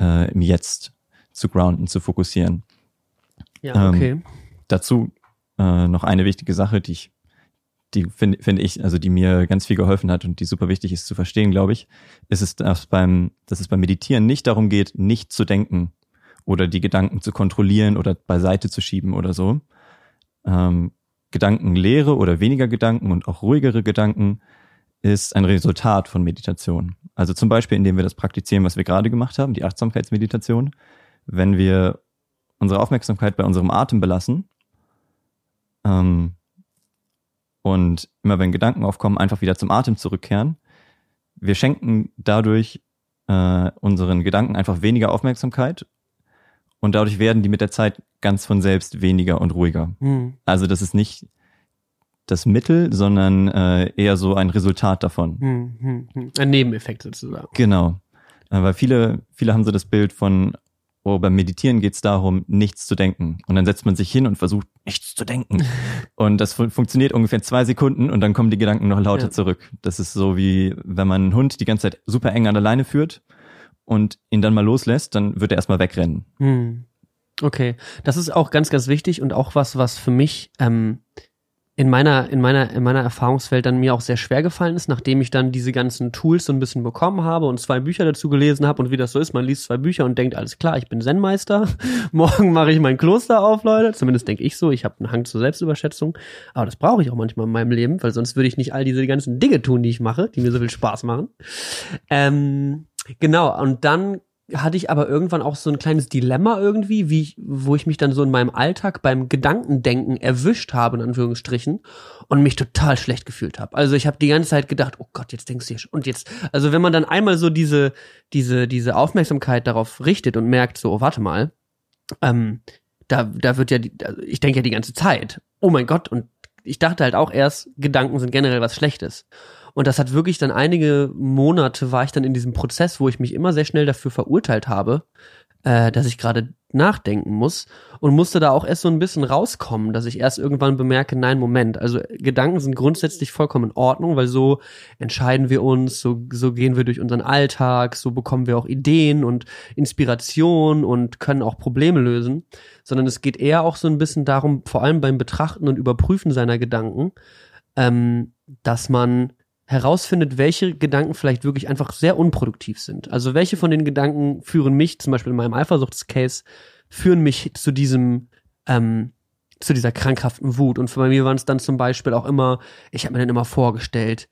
äh, im Jetzt zu grounden, zu fokussieren. Ja, Ähm, okay. Dazu äh, noch eine wichtige Sache, die ich, die finde find ich, also die mir ganz viel geholfen hat und die super wichtig ist zu verstehen, glaube ich, ist es, dass beim, dass es beim Meditieren nicht darum geht, nicht zu denken oder die Gedanken zu kontrollieren oder beiseite zu schieben oder so. Ähm, Gedankenlehre oder weniger Gedanken und auch ruhigere Gedanken ist ein Resultat von Meditation. Also zum Beispiel, indem wir das praktizieren, was wir gerade gemacht haben, die Achtsamkeitsmeditation. Wenn wir unsere Aufmerksamkeit bei unserem Atem belassen ähm, und immer wenn Gedanken aufkommen, einfach wieder zum Atem zurückkehren. Wir schenken dadurch äh, unseren Gedanken einfach weniger Aufmerksamkeit und dadurch werden die mit der Zeit ganz von selbst weniger und ruhiger. Mhm. Also das ist nicht das Mittel, sondern äh, eher so ein Resultat davon. Mhm. Mhm. Mhm. Ein Nebeneffekt sozusagen. Genau. Äh, Weil viele, viele haben so das Bild von, oh, beim Meditieren geht es darum, nichts zu denken. Und dann setzt man sich hin und versucht, nichts zu denken. (laughs) und das fun funktioniert ungefähr zwei Sekunden und dann kommen die Gedanken noch lauter Ja. zurück. Das ist so wie, wenn man einen Hund die ganze Zeit super eng an der Leine führt und ihn dann mal loslässt, dann wird er erstmal wegrennen. Hm. Okay, das ist auch ganz, ganz wichtig und auch was, was für mich ähm, in meiner, in meiner, in meiner Erfahrungswelt dann mir auch sehr schwer gefallen ist, nachdem ich dann diese ganzen Tools so ein bisschen bekommen habe und zwei Bücher dazu gelesen habe und wie das so ist, man liest zwei Bücher und denkt, alles klar, ich bin Zen-Meister, (laughs) morgen mache ich mein Kloster auf, Leute. Zumindest denke ich so, ich habe einen Hang zur Selbstüberschätzung, aber das brauche ich auch manchmal in meinem Leben, weil sonst würde ich nicht all diese ganzen Dinge tun, die ich mache, die mir so viel Spaß machen. Ähm, genau, und dann hatte ich aber irgendwann auch so ein kleines Dilemma irgendwie, wie ich, wo ich mich dann so in meinem Alltag beim Gedankendenken erwischt habe, in Anführungsstrichen, und mich total schlecht gefühlt habe. Also ich habe die ganze Zeit gedacht, oh Gott, jetzt denkst du hier und jetzt, also wenn man dann einmal so diese, diese, diese Aufmerksamkeit darauf richtet und merkt, so, oh, warte mal, ähm, da, da wird ja, die, ich denke ja die ganze Zeit, oh mein Gott, und ich dachte halt auch erst, Gedanken sind generell was Schlechtes. Und das hat wirklich dann einige Monate war ich dann in diesem Prozess, wo ich mich immer sehr schnell dafür verurteilt habe, äh, dass ich gerade nachdenken muss und musste da auch erst so ein bisschen rauskommen, dass ich erst irgendwann bemerke, nein, Moment, also Gedanken sind grundsätzlich vollkommen in Ordnung, weil so entscheiden wir uns, so, so gehen wir durch unseren Alltag, so bekommen wir auch Ideen und Inspiration und können auch Probleme lösen, sondern es geht eher auch so ein bisschen darum, vor allem beim Betrachten und Überprüfen seiner Gedanken, ähm, dass man herausfindet, welche Gedanken vielleicht wirklich einfach sehr unproduktiv sind. Also welche von den Gedanken führen mich, zum Beispiel in meinem Eifersuchtscase, führen mich zu diesem, ähm, zu dieser krankhaften Wut. Und für mir waren es dann zum Beispiel auch immer, ich habe mir dann immer vorgestellt,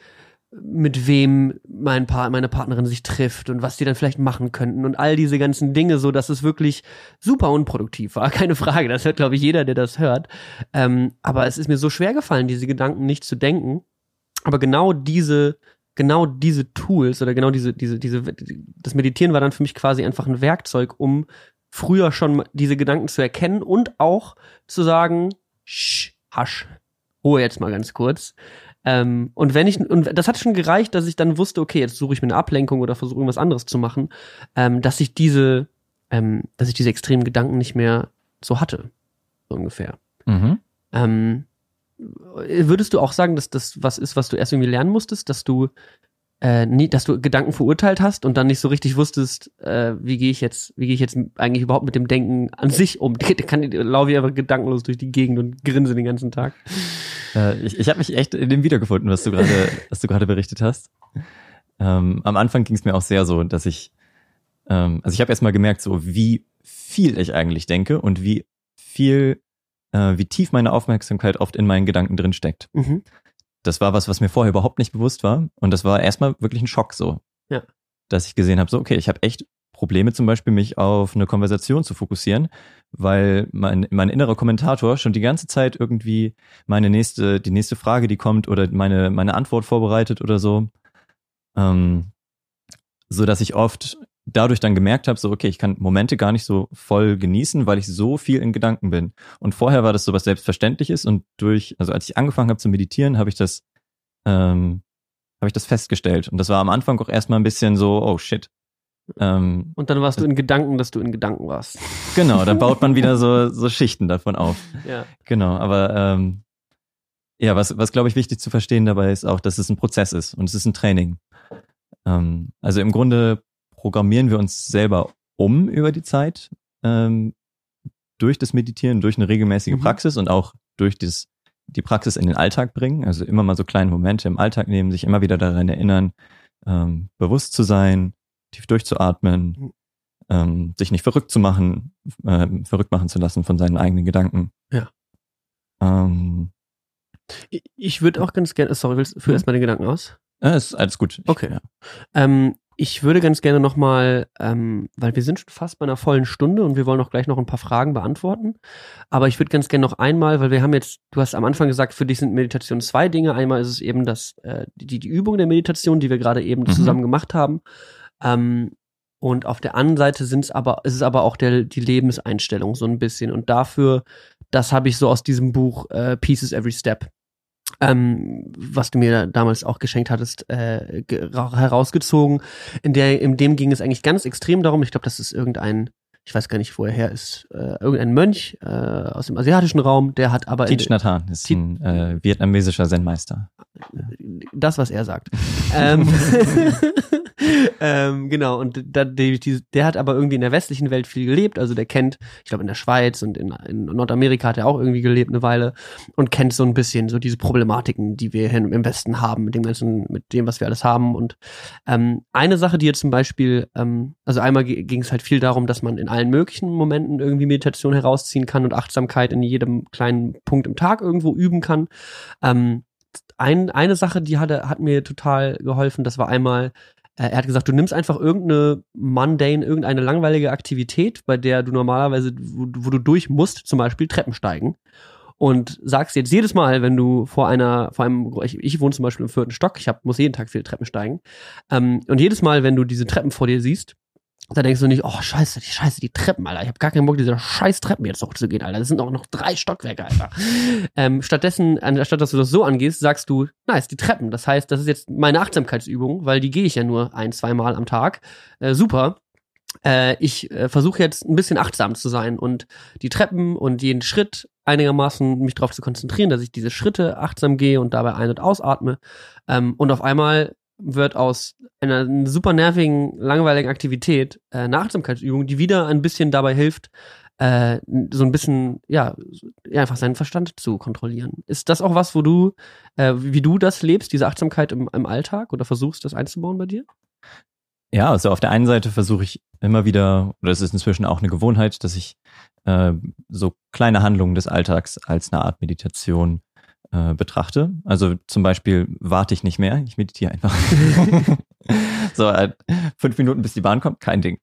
mit wem mein pa meine Partnerin sich trifft und was die dann vielleicht machen könnten und all diese ganzen Dinge, so dass es wirklich super unproduktiv war. (laughs) Keine Frage, das hört, glaube ich, jeder, der das hört. Ähm, aber es ist mir so schwer gefallen, diese Gedanken nicht zu denken aber genau diese, genau diese Tools oder genau diese, diese, diese, das Meditieren war dann für mich quasi einfach ein Werkzeug, um früher schon diese Gedanken zu erkennen und auch zu sagen, Sch, hasch, Ruhe jetzt mal ganz kurz. Ähm, und wenn ich, und das hat schon gereicht, dass ich dann wusste, okay, jetzt suche ich mir eine Ablenkung oder versuche irgendwas anderes zu machen, ähm, dass ich diese, ähm, dass ich diese extremen Gedanken nicht mehr so hatte. So ungefähr. Mhm. Würdest du auch sagen, dass das was ist, was du erst irgendwie lernen musstest, dass du äh, nie, dass du Gedanken verurteilt hast und dann nicht so richtig wusstest, äh, wie gehe ich jetzt, wie gehe ich jetzt eigentlich überhaupt mit dem Denken an sich um? (laughs) Kann laufe ich einfach gedankenlos durch die Gegend und grinse den ganzen Tag. Äh, ich ich habe mich echt in dem wiedergefunden, was du gerade, (laughs) was du gerade berichtet hast. Ähm, am Anfang ging es mir auch sehr so, dass ich, ähm, also ich habe erst mal gemerkt, so wie viel ich eigentlich denke und wie viel äh, wie tief meine Aufmerksamkeit oft in meinen Gedanken drin steckt. Mhm. Das war was, was mir vorher überhaupt nicht bewusst war. Und das war erstmal wirklich ein Schock so. Ja. Dass ich gesehen habe, so, okay, ich habe echt Probleme zum Beispiel, mich auf eine Konversation zu fokussieren, weil mein, mein innerer Kommentator schon die ganze Zeit irgendwie meine nächste, die nächste Frage, die kommt, oder meine, meine Antwort vorbereitet oder so. Ähm, so dass ich oft dadurch dann gemerkt habe, so, okay, ich kann Momente gar nicht so voll genießen, weil ich so viel in Gedanken bin. Und vorher war das so was Selbstverständliches und durch, also als ich angefangen habe zu meditieren, habe ich das, ähm, habe ich das festgestellt. Und das war am Anfang auch erstmal ein bisschen so, oh shit. Ähm, und dann warst du in Gedanken, dass du in Gedanken warst. (laughs) Genau, dann baut man wieder so, so Schichten davon auf. Ja. Genau, aber ähm, ja, was, was glaube ich wichtig zu verstehen dabei ist auch, dass es ein Prozess ist und es ist ein Training. Ähm, also im Grunde programmieren wir uns selber um über die Zeit ähm, durch das Meditieren, durch eine regelmäßige mhm. Praxis und auch durch das, die Praxis in den Alltag bringen. Also immer mal so kleine Momente im Alltag nehmen, sich immer wieder daran erinnern, ähm, bewusst zu sein, tief durchzuatmen, mhm. ähm, sich nicht verrückt zu machen, äh, verrückt machen zu lassen von seinen eigenen Gedanken. Ja. Ähm, ich würde auch ganz gerne, sorry, willst, führ mhm. erstmal den Gedanken aus. Ja, ist alles gut. Okay. ja. ähm, ich würde ganz gerne nochmal, ähm, weil wir sind schon fast bei einer vollen Stunde und wir wollen auch gleich noch ein paar Fragen beantworten. Aber ich würde ganz gerne noch einmal, weil wir haben jetzt, du hast am Anfang gesagt, für dich sind Meditation zwei Dinge. Einmal ist es eben das, äh, die, die Übung der Meditation, die wir gerade eben mhm. zusammen gemacht haben. Ähm, und auf der anderen Seite sind es aber, ist es aber auch der, die Lebenseinstellung so ein bisschen. Und dafür, das habe ich so aus diesem Buch äh, Pieces Every Step ähm, was du mir damals auch geschenkt hattest, äh, herausgezogen. In der, in dem ging es eigentlich ganz extrem darum. Ich glaube, das ist irgendein, ich weiß gar nicht, wo er her ist, äh, irgendein Mönch äh, aus dem asiatischen Raum, der hat aber. Thich Nhat Hanh ist ein äh, vietnamesischer Zen-Meister. Das, was er sagt. (laughs) ähm, (laughs) (laughs) ähm, genau, und da, die, die, der hat aber irgendwie in der westlichen Welt viel gelebt. Also der kennt, ich glaube in der Schweiz und in, in Nordamerika hat er auch irgendwie gelebt eine Weile und kennt so ein bisschen so diese Problematiken, die wir hier im Westen haben, mit dem ganzen, mit dem, was wir alles haben. Und ähm, eine Sache, die jetzt zum Beispiel, ähm, also einmal ging es halt viel darum, dass man in allen möglichen Momenten irgendwie Meditation herausziehen kann und Achtsamkeit in jedem kleinen Punkt im Tag irgendwo üben kann. Ähm, ein, eine Sache, die hatte, hat mir total geholfen, das war einmal er hat gesagt, du nimmst einfach irgendeine mundane, irgendeine langweilige Aktivität, bei der du normalerweise, wo, wo du durch musst, zum Beispiel Treppen steigen. Und sagst jetzt jedes Mal, wenn du vor einer, vor einem, ich, ich wohne zum Beispiel im vierten Stock, ich hab, muss jeden Tag viele Treppen steigen, ähm, und jedes Mal, wenn du diese Treppen vor dir siehst, da denkst du nicht, oh scheiße, die Scheiße, die Treppen, Alter. Ich habe gar keinen Bock, diese scheiß Treppen jetzt hochzugehen, Alter. Das sind auch noch drei Stockwerke, Alter. ähm, stattdessen, anstatt dass du das so angehst, sagst du, nice, die Treppen. Das heißt, das ist jetzt meine Achtsamkeitsübung, weil die gehe ich ja nur ein, zweimal am Tag. Äh, super. Äh, ich äh, versuche jetzt ein bisschen achtsam zu sein und die Treppen und jeden Schritt einigermaßen mich darauf zu konzentrieren, dass ich diese Schritte achtsam gehe und dabei ein- und ausatme. Ähm, und auf einmal wird aus einer super nervigen, langweiligen Aktivität äh, eine Achtsamkeitsübung, die wieder ein bisschen dabei hilft, äh, so ein bisschen, ja, einfach seinen Verstand zu kontrollieren. Ist das auch was, wo du, äh, wie du das lebst, diese Achtsamkeit im, im Alltag oder versuchst, das einzubauen bei dir? Ja, also auf der einen Seite versuche ich immer wieder, oder es ist inzwischen auch eine Gewohnheit, dass ich äh, so kleine Handlungen des Alltags als eine Art Meditation äh, betrachte. Also zum Beispiel warte ich nicht mehr, ich meditiere einfach. (laughs) so, äh, fünf Minuten bis die Bahn kommt, kein Ding.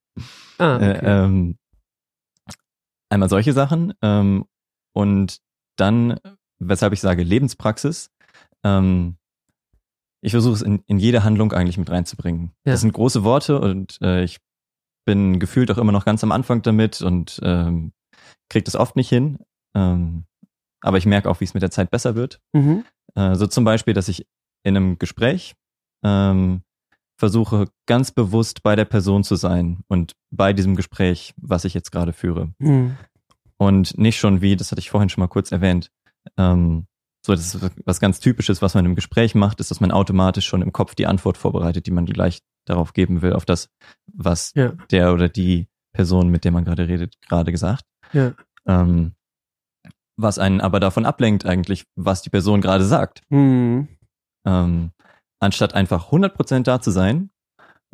Ah, okay. äh, ähm, einmal solche Sachen ähm, und dann, weshalb ich sage Lebenspraxis, ähm, ich versuche es in, in jede Handlung eigentlich mit reinzubringen. Ja. Das sind große Worte und äh, ich bin gefühlt auch immer noch ganz am Anfang damit und ähm, kriege das oft nicht hin. Ähm, aber ich merke auch, wie es mit der Zeit besser wird. Mhm. Äh, so zum Beispiel, dass ich in einem Gespräch ähm, versuche, ganz bewusst bei der Person zu sein und bei diesem Gespräch, was ich jetzt gerade führe. Mhm. Und nicht schon wie, das hatte ich vorhin schon mal kurz erwähnt, ähm, so das ist was ganz Typisches, was man im Gespräch macht, ist, dass man automatisch schon im Kopf die Antwort vorbereitet, die man gleich darauf geben will, auf das, was ja. der oder die Person, mit der man gerade redet, gerade gesagt. Ja. Ähm, was einen aber davon ablenkt eigentlich, was die Person gerade sagt. Mhm. Ähm, anstatt einfach 100% da zu sein,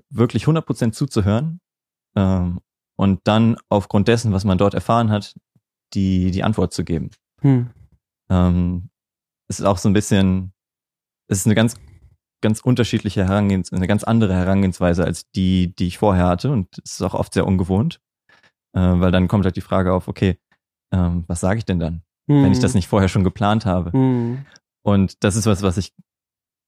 wirklich 100% zuzuhören ähm, und dann aufgrund dessen, was man dort erfahren hat, die, die Antwort zu geben. Mhm. Ähm, es ist auch so ein bisschen, es ist eine ganz, ganz unterschiedliche Herangehensweise, eine ganz andere Herangehensweise als die, die ich vorher hatte und es ist auch oft sehr ungewohnt, äh, weil dann kommt halt die Frage auf, okay, ähm, was sage ich denn dann? Hm. wenn ich das hm. nicht vorher schon geplant habe. Hm. Und das ist was, was ich,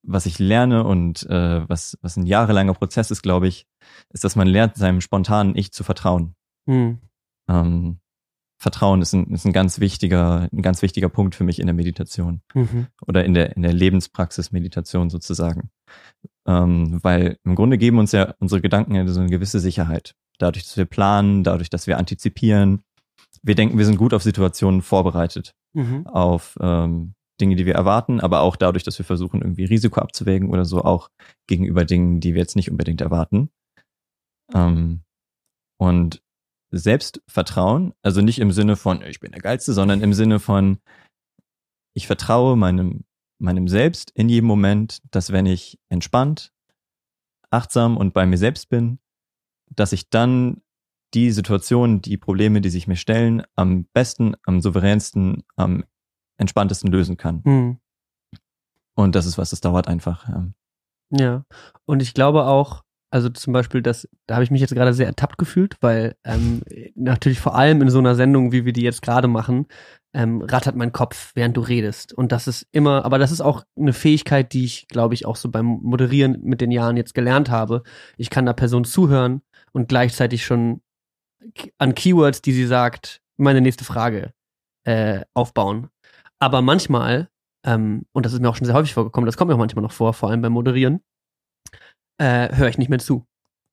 was ich lerne und äh, was, was ein jahrelanger Prozess ist, glaube ich, ist, dass man lernt, seinem spontanen Ich zu vertrauen. Hm. Ähm, Vertrauen ist ein, ist ein ganz wichtiger, ein ganz wichtiger Punkt für mich in der Meditation mhm. oder in der, in der Lebenspraxis Meditation sozusagen. Ähm, weil im Grunde geben uns ja unsere Gedanken ja so eine gewisse Sicherheit. Dadurch, dass wir planen, dadurch, dass wir antizipieren, wir denken, wir sind gut auf Situationen vorbereitet, mhm. auf ähm, Dinge, die wir erwarten, aber auch dadurch, dass wir versuchen, irgendwie Risiko abzuwägen oder so, auch gegenüber Dingen, die wir jetzt nicht unbedingt erwarten. Ähm, und Selbstvertrauen, also nicht im Sinne von, ich bin der Geilste, sondern im Sinne von, ich vertraue meinem, meinem Selbst in jedem Moment, dass wenn ich entspannt, achtsam und bei mir selbst bin, dass ich dann die Situationen, die Probleme, die sich mir stellen, am besten, am souveränsten, am entspanntesten lösen kann. Mhm. Und das ist was, das dauert einfach. Ja. ja. Und ich glaube auch, also zum Beispiel, das, da habe ich mich jetzt gerade sehr ertappt gefühlt, weil ähm, natürlich vor allem in so einer Sendung, wie wir die jetzt gerade machen, ähm, rattert mein Kopf, während du redest. Und das ist immer, aber das ist auch eine Fähigkeit, die ich, glaube ich, auch so beim Moderieren mit den Jahren jetzt gelernt habe. Ich kann der Person zuhören und gleichzeitig schon an Keywords, die sie sagt, meine nächste Frage äh, aufbauen. Aber manchmal, ähm, und das ist mir auch schon sehr häufig vorgekommen, das kommt mir auch manchmal noch vor, vor allem beim Moderieren, äh, höre ich nicht mehr zu,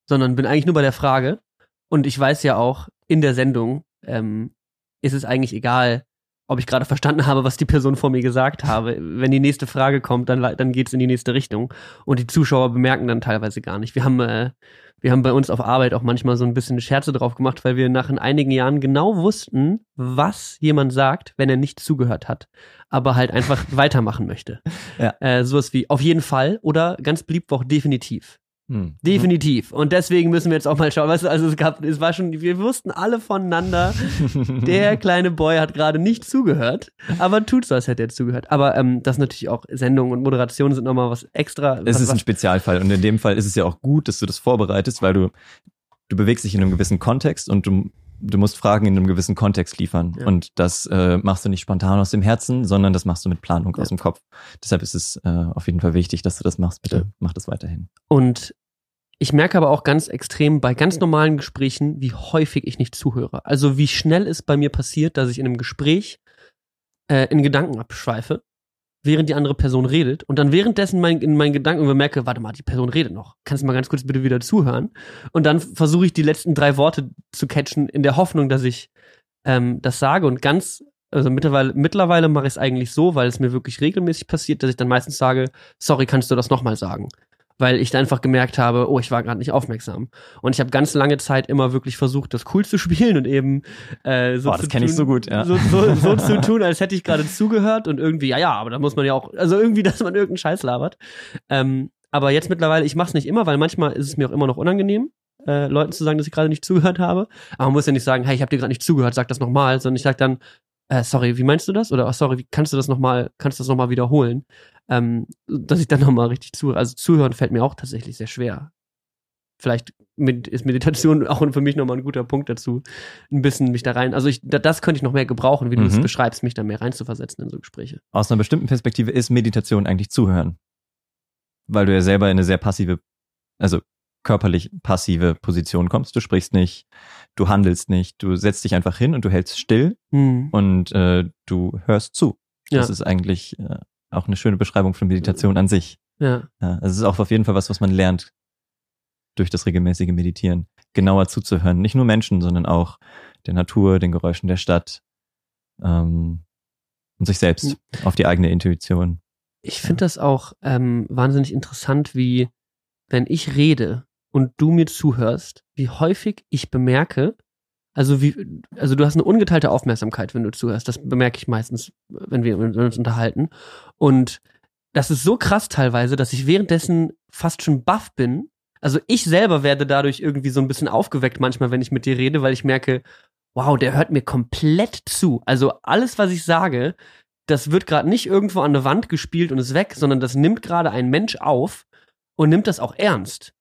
sondern bin eigentlich nur bei der Frage. Und ich weiß ja auch, in der Sendung ähm, ist es eigentlich egal, ob ich gerade verstanden habe, was die Person vor mir gesagt habe. Wenn die nächste Frage kommt, dann, dann geht es in die nächste Richtung. Und die Zuschauer bemerken dann teilweise gar nicht. Wir haben äh, wir haben bei uns auf Arbeit auch manchmal so ein bisschen Scherze drauf gemacht, weil wir nach einigen Jahren genau wussten, was jemand sagt, wenn er nicht zugehört hat, aber halt einfach (laughs) weitermachen möchte. Ja. Äh, sowas wie auf jeden Fall oder ganz beliebt auch definitiv. Hm. Definitiv. Und deswegen müssen wir jetzt auch mal schauen. Weißt du, also es gab, es war schon, wir wussten alle voneinander, (laughs) der kleine Boy hat gerade nicht zugehört, aber tut so, als hätte er zugehört. Aber ähm, das natürlich auch Sendungen und Moderationen sind nochmal was extra. Es was, ist ein Spezialfall und in dem Fall ist es ja auch gut, dass du das vorbereitest, weil du du bewegst dich in einem gewissen Kontext und du du musst Fragen in einem gewissen Kontext liefern. Ja. Und das äh, machst du nicht spontan aus dem Herzen, sondern das machst du mit Planung Ja. aus dem Kopf. Deshalb ist es äh, auf jeden Fall wichtig, dass du das machst. Bitte Ja. mach das weiterhin. Und ich merke aber auch ganz extrem bei ganz normalen Gesprächen, wie häufig ich nicht zuhöre. Also wie schnell es bei mir passiert, dass ich in einem Gespräch äh, in Gedanken abschweife, während die andere Person redet und dann währenddessen mein, in meinen Gedanken bemerke, warte mal, die Person redet noch. Kannst du mal ganz kurz bitte wieder zuhören? Und dann versuche ich die letzten drei Worte zu catchen in der Hoffnung, dass ich ähm, das sage und ganz also mittlerweile, mittlerweile mache ich es eigentlich so, weil es mir wirklich regelmäßig passiert, dass ich dann meistens sage, sorry, kannst du das nochmal sagen? Weil ich da einfach gemerkt habe, oh, ich war gerade nicht aufmerksam. Und ich habe ganz lange Zeit immer wirklich versucht, das cool zu (laughs) spielen und eben äh, so Boah, das zu kenn tun, ich so gut, ja. so, so, so (laughs) zu tun, als hätte ich gerade zugehört und irgendwie, ja, ja, aber da muss man ja auch, also irgendwie, (laughs) dass man irgendeinen Scheiß labert. Ähm, aber jetzt mittlerweile, ich mache es nicht immer, weil manchmal ist es mir auch immer noch unangenehm, äh, Leuten zu sagen, dass ich gerade nicht zugehört habe. Aber man muss ja nicht sagen, hey, ich habe dir gerade nicht zugehört, sag das nochmal, sondern ich sag dann, äh, sorry, wie meinst du das? Oder oh, sorry, wie kannst du das nochmal, kannst du das nochmal wiederholen? Ähm, dass ich dann (laughs) nochmal richtig zuhöre. Also zuhören fällt mir auch tatsächlich sehr schwer. Vielleicht mit, ist Meditation (laughs) auch für mich nochmal ein guter Punkt dazu, ein bisschen mich da rein. Also ich, da, das könnte ich noch mehr gebrauchen, wie du es Mhm. beschreibst, mich da mehr reinzuversetzen in so Gespräche. Aus einer bestimmten Perspektive ist Meditation eigentlich zuhören. Weil du ja selber in eine sehr passive, also körperlich passive Position kommst. Du sprichst nicht, du handelst nicht, du setzt dich einfach hin und du hältst still Hm. und äh, du hörst zu. Ja. Das ist eigentlich äh, auch eine schöne Beschreibung von Meditation an sich. Ja. Ja, also es ist auch auf jeden Fall was, was man lernt durch das regelmäßige Meditieren, genauer zuzuhören. Nicht nur Menschen, sondern auch der Natur, den Geräuschen der Stadt ähm, und sich selbst auf die eigene Intuition. Ich finde das auch ähm, wahnsinnig interessant, wie, wenn ich rede und du mir zuhörst, wie häufig ich bemerke, also wie, also du hast eine ungeteilte Aufmerksamkeit, wenn du zuhörst. Das bemerke ich meistens, wenn wir, uns unterhalten. Und das ist so krass teilweise, dass ich währenddessen fast schon baff bin. Also ich selber werde dadurch irgendwie so ein bisschen aufgeweckt manchmal, wenn ich mit dir rede, weil ich merke, wow, der hört mir komplett zu. Also alles, was ich sage, das wird gerade nicht irgendwo an der Wand gespielt und ist weg, sondern das nimmt gerade ein Mensch auf und nimmt das auch ernst.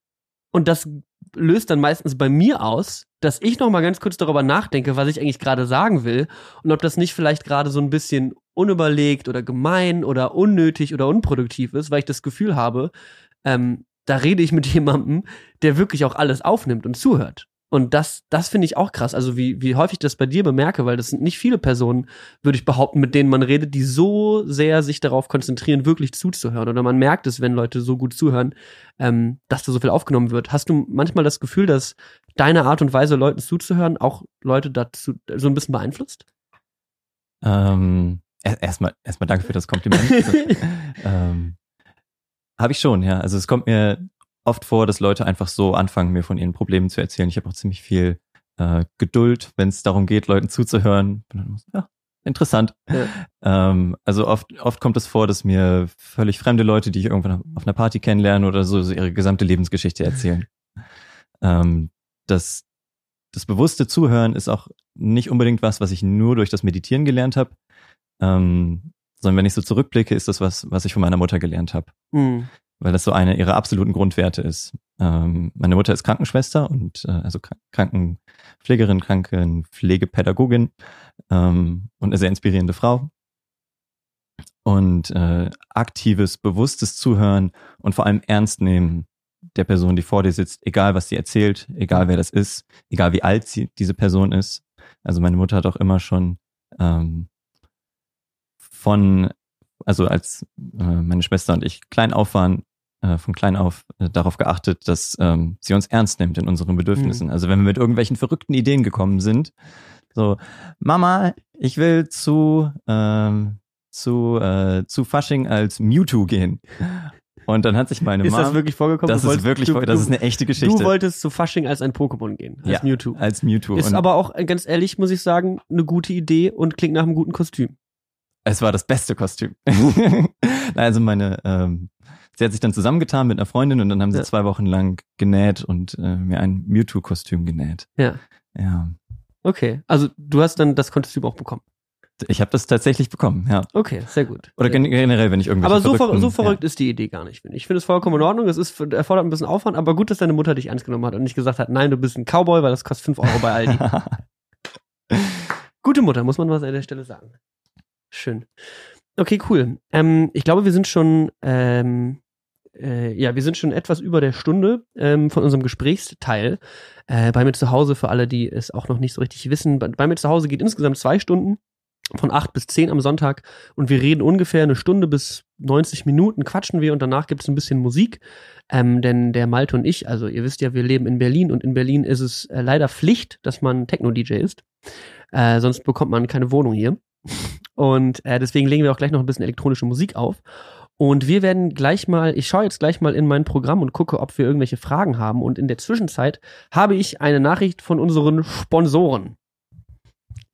Und das löst dann meistens bei mir aus, dass ich noch mal ganz kurz darüber nachdenke, was ich eigentlich gerade sagen will und ob das nicht vielleicht gerade so ein bisschen unüberlegt oder gemein oder unnötig oder unproduktiv ist, weil ich das Gefühl habe, ähm, da rede ich mit (laughs) jemandem, der wirklich auch alles aufnimmt und zuhört. Und das, das finde ich auch krass. Also wie, wie häufig ich das bei dir bemerke, weil das sind nicht viele Personen, würde ich behaupten, mit denen man redet, die so sehr sich darauf konzentrieren, wirklich zuzuhören. Oder man merkt es, wenn Leute so gut zuhören, ähm, dass da so viel aufgenommen wird. Hast du manchmal das Gefühl, dass deine Art und Weise, Leuten zuzuhören, auch Leute dazu so ein bisschen beeinflusst? Ähm, er- erstmal, erstmal danke für das Kompliment. (laughs) ähm, Habe ich schon, ja. Also es kommt mir oft vor, dass Leute einfach so anfangen, mir von ihren Problemen zu erzählen. Ich habe auch ziemlich viel äh, Geduld, wenn es darum geht, Leuten zuzuhören. Ja, interessant. Ja. Ähm, also oft, oft kommt es vor, dass mir völlig fremde Leute, die ich irgendwann auf einer Party kennenlerne oder so, so ihre gesamte Lebensgeschichte erzählen. ähm, das, das bewusste Zuhören ist auch nicht unbedingt was, was ich nur durch das Meditieren gelernt habe, ähm, sondern wenn ich so zurückblicke, ist das was, was ich von meiner Mutter gelernt habe Hm. weil das so eine ihrer absoluten Grundwerte ist. Ähm, meine Mutter ist Krankenschwester und äh, also Krank- Krankenpflegerin, Krankenpflegepädagogin ähm, und eine sehr inspirierende Frau. Und äh, aktives, bewusstes Zuhören und vor allem ernst nehmen der Person, die vor dir sitzt, egal was sie erzählt, egal wer das ist, egal wie alt sie, diese Person ist. Also meine Mutter hat auch immer schon ähm, von, also als äh, meine Schwester und ich klein auf waren, äh, von klein auf äh, darauf geachtet, dass ähm, sie uns ernst nimmt in unseren Bedürfnissen. Also wenn wir mit irgendwelchen verrückten Ideen gekommen sind, so Mama, ich will zu ähm, zu äh, zu Fasching als Mewtwo gehen. Und dann hat sich meine Ist Mom, das wirklich vorgekommen? das ist wirklich, du, das ist eine echte Geschichte. Du wolltest zu Fasching als ein Pokémon gehen, als Ja. Mewtwo. als Mewtwo. Ist und aber auch, äh, ganz ehrlich, muss ich sagen, eine gute Idee und klingt nach einem guten Kostüm. es war das beste Kostüm. (laughs) Also meine, ähm, sie hat sich dann zusammengetan mit einer Freundin und dann haben sie Ja. zwei Wochen lang genäht und äh, mir ein Mewtwo-Kostüm genäht. Ja. Ja. Okay. Also du hast dann das Kostüm auch bekommen. Ich habe das tatsächlich bekommen, ja. Okay, sehr gut. Oder Sehr gen generell, wenn ich irgendwelche aber so, ver so verrückt ist die Idee gar nicht, finde ich. Ich finde es vollkommen in Ordnung. Es ist, erfordert ein bisschen Aufwand, aber gut, dass deine Mutter dich ernst genommen hat und nicht gesagt hat, nein, du bist ein Cowboy, weil das kostet 5 Euro bei Aldi. Ja. (laughs) Gute Mutter, muss man was an der Stelle sagen. Schön. Okay, cool. Ähm, ich glaube, wir sind schon, ähm, äh, ja, wir sind schon etwas über der Stunde ähm, von unserem Gesprächsteil. Äh, bei mir zu Hause, für alle, die es auch noch nicht so richtig wissen, bei, bei mir zu Hause geht insgesamt zwei Stunden von acht bis zehn am Sonntag und wir reden ungefähr eine Stunde bis 90 Minuten, quatschen wir und danach gibt es ein bisschen Musik. Ähm, denn der Malte und ich, also ihr wisst ja, wir leben in Berlin und in Berlin ist es äh, leider Pflicht, dass man Techno-DJ ist. Äh, sonst bekommt man keine Wohnung hier. Und äh, deswegen legen wir auch gleich noch ein bisschen elektronische Musik auf. Und wir werden gleich mal, ich schaue jetzt gleich mal in mein Programm und gucke, ob wir irgendwelche Fragen haben. Und in der Zwischenzeit habe ich eine Nachricht von unseren Sponsoren.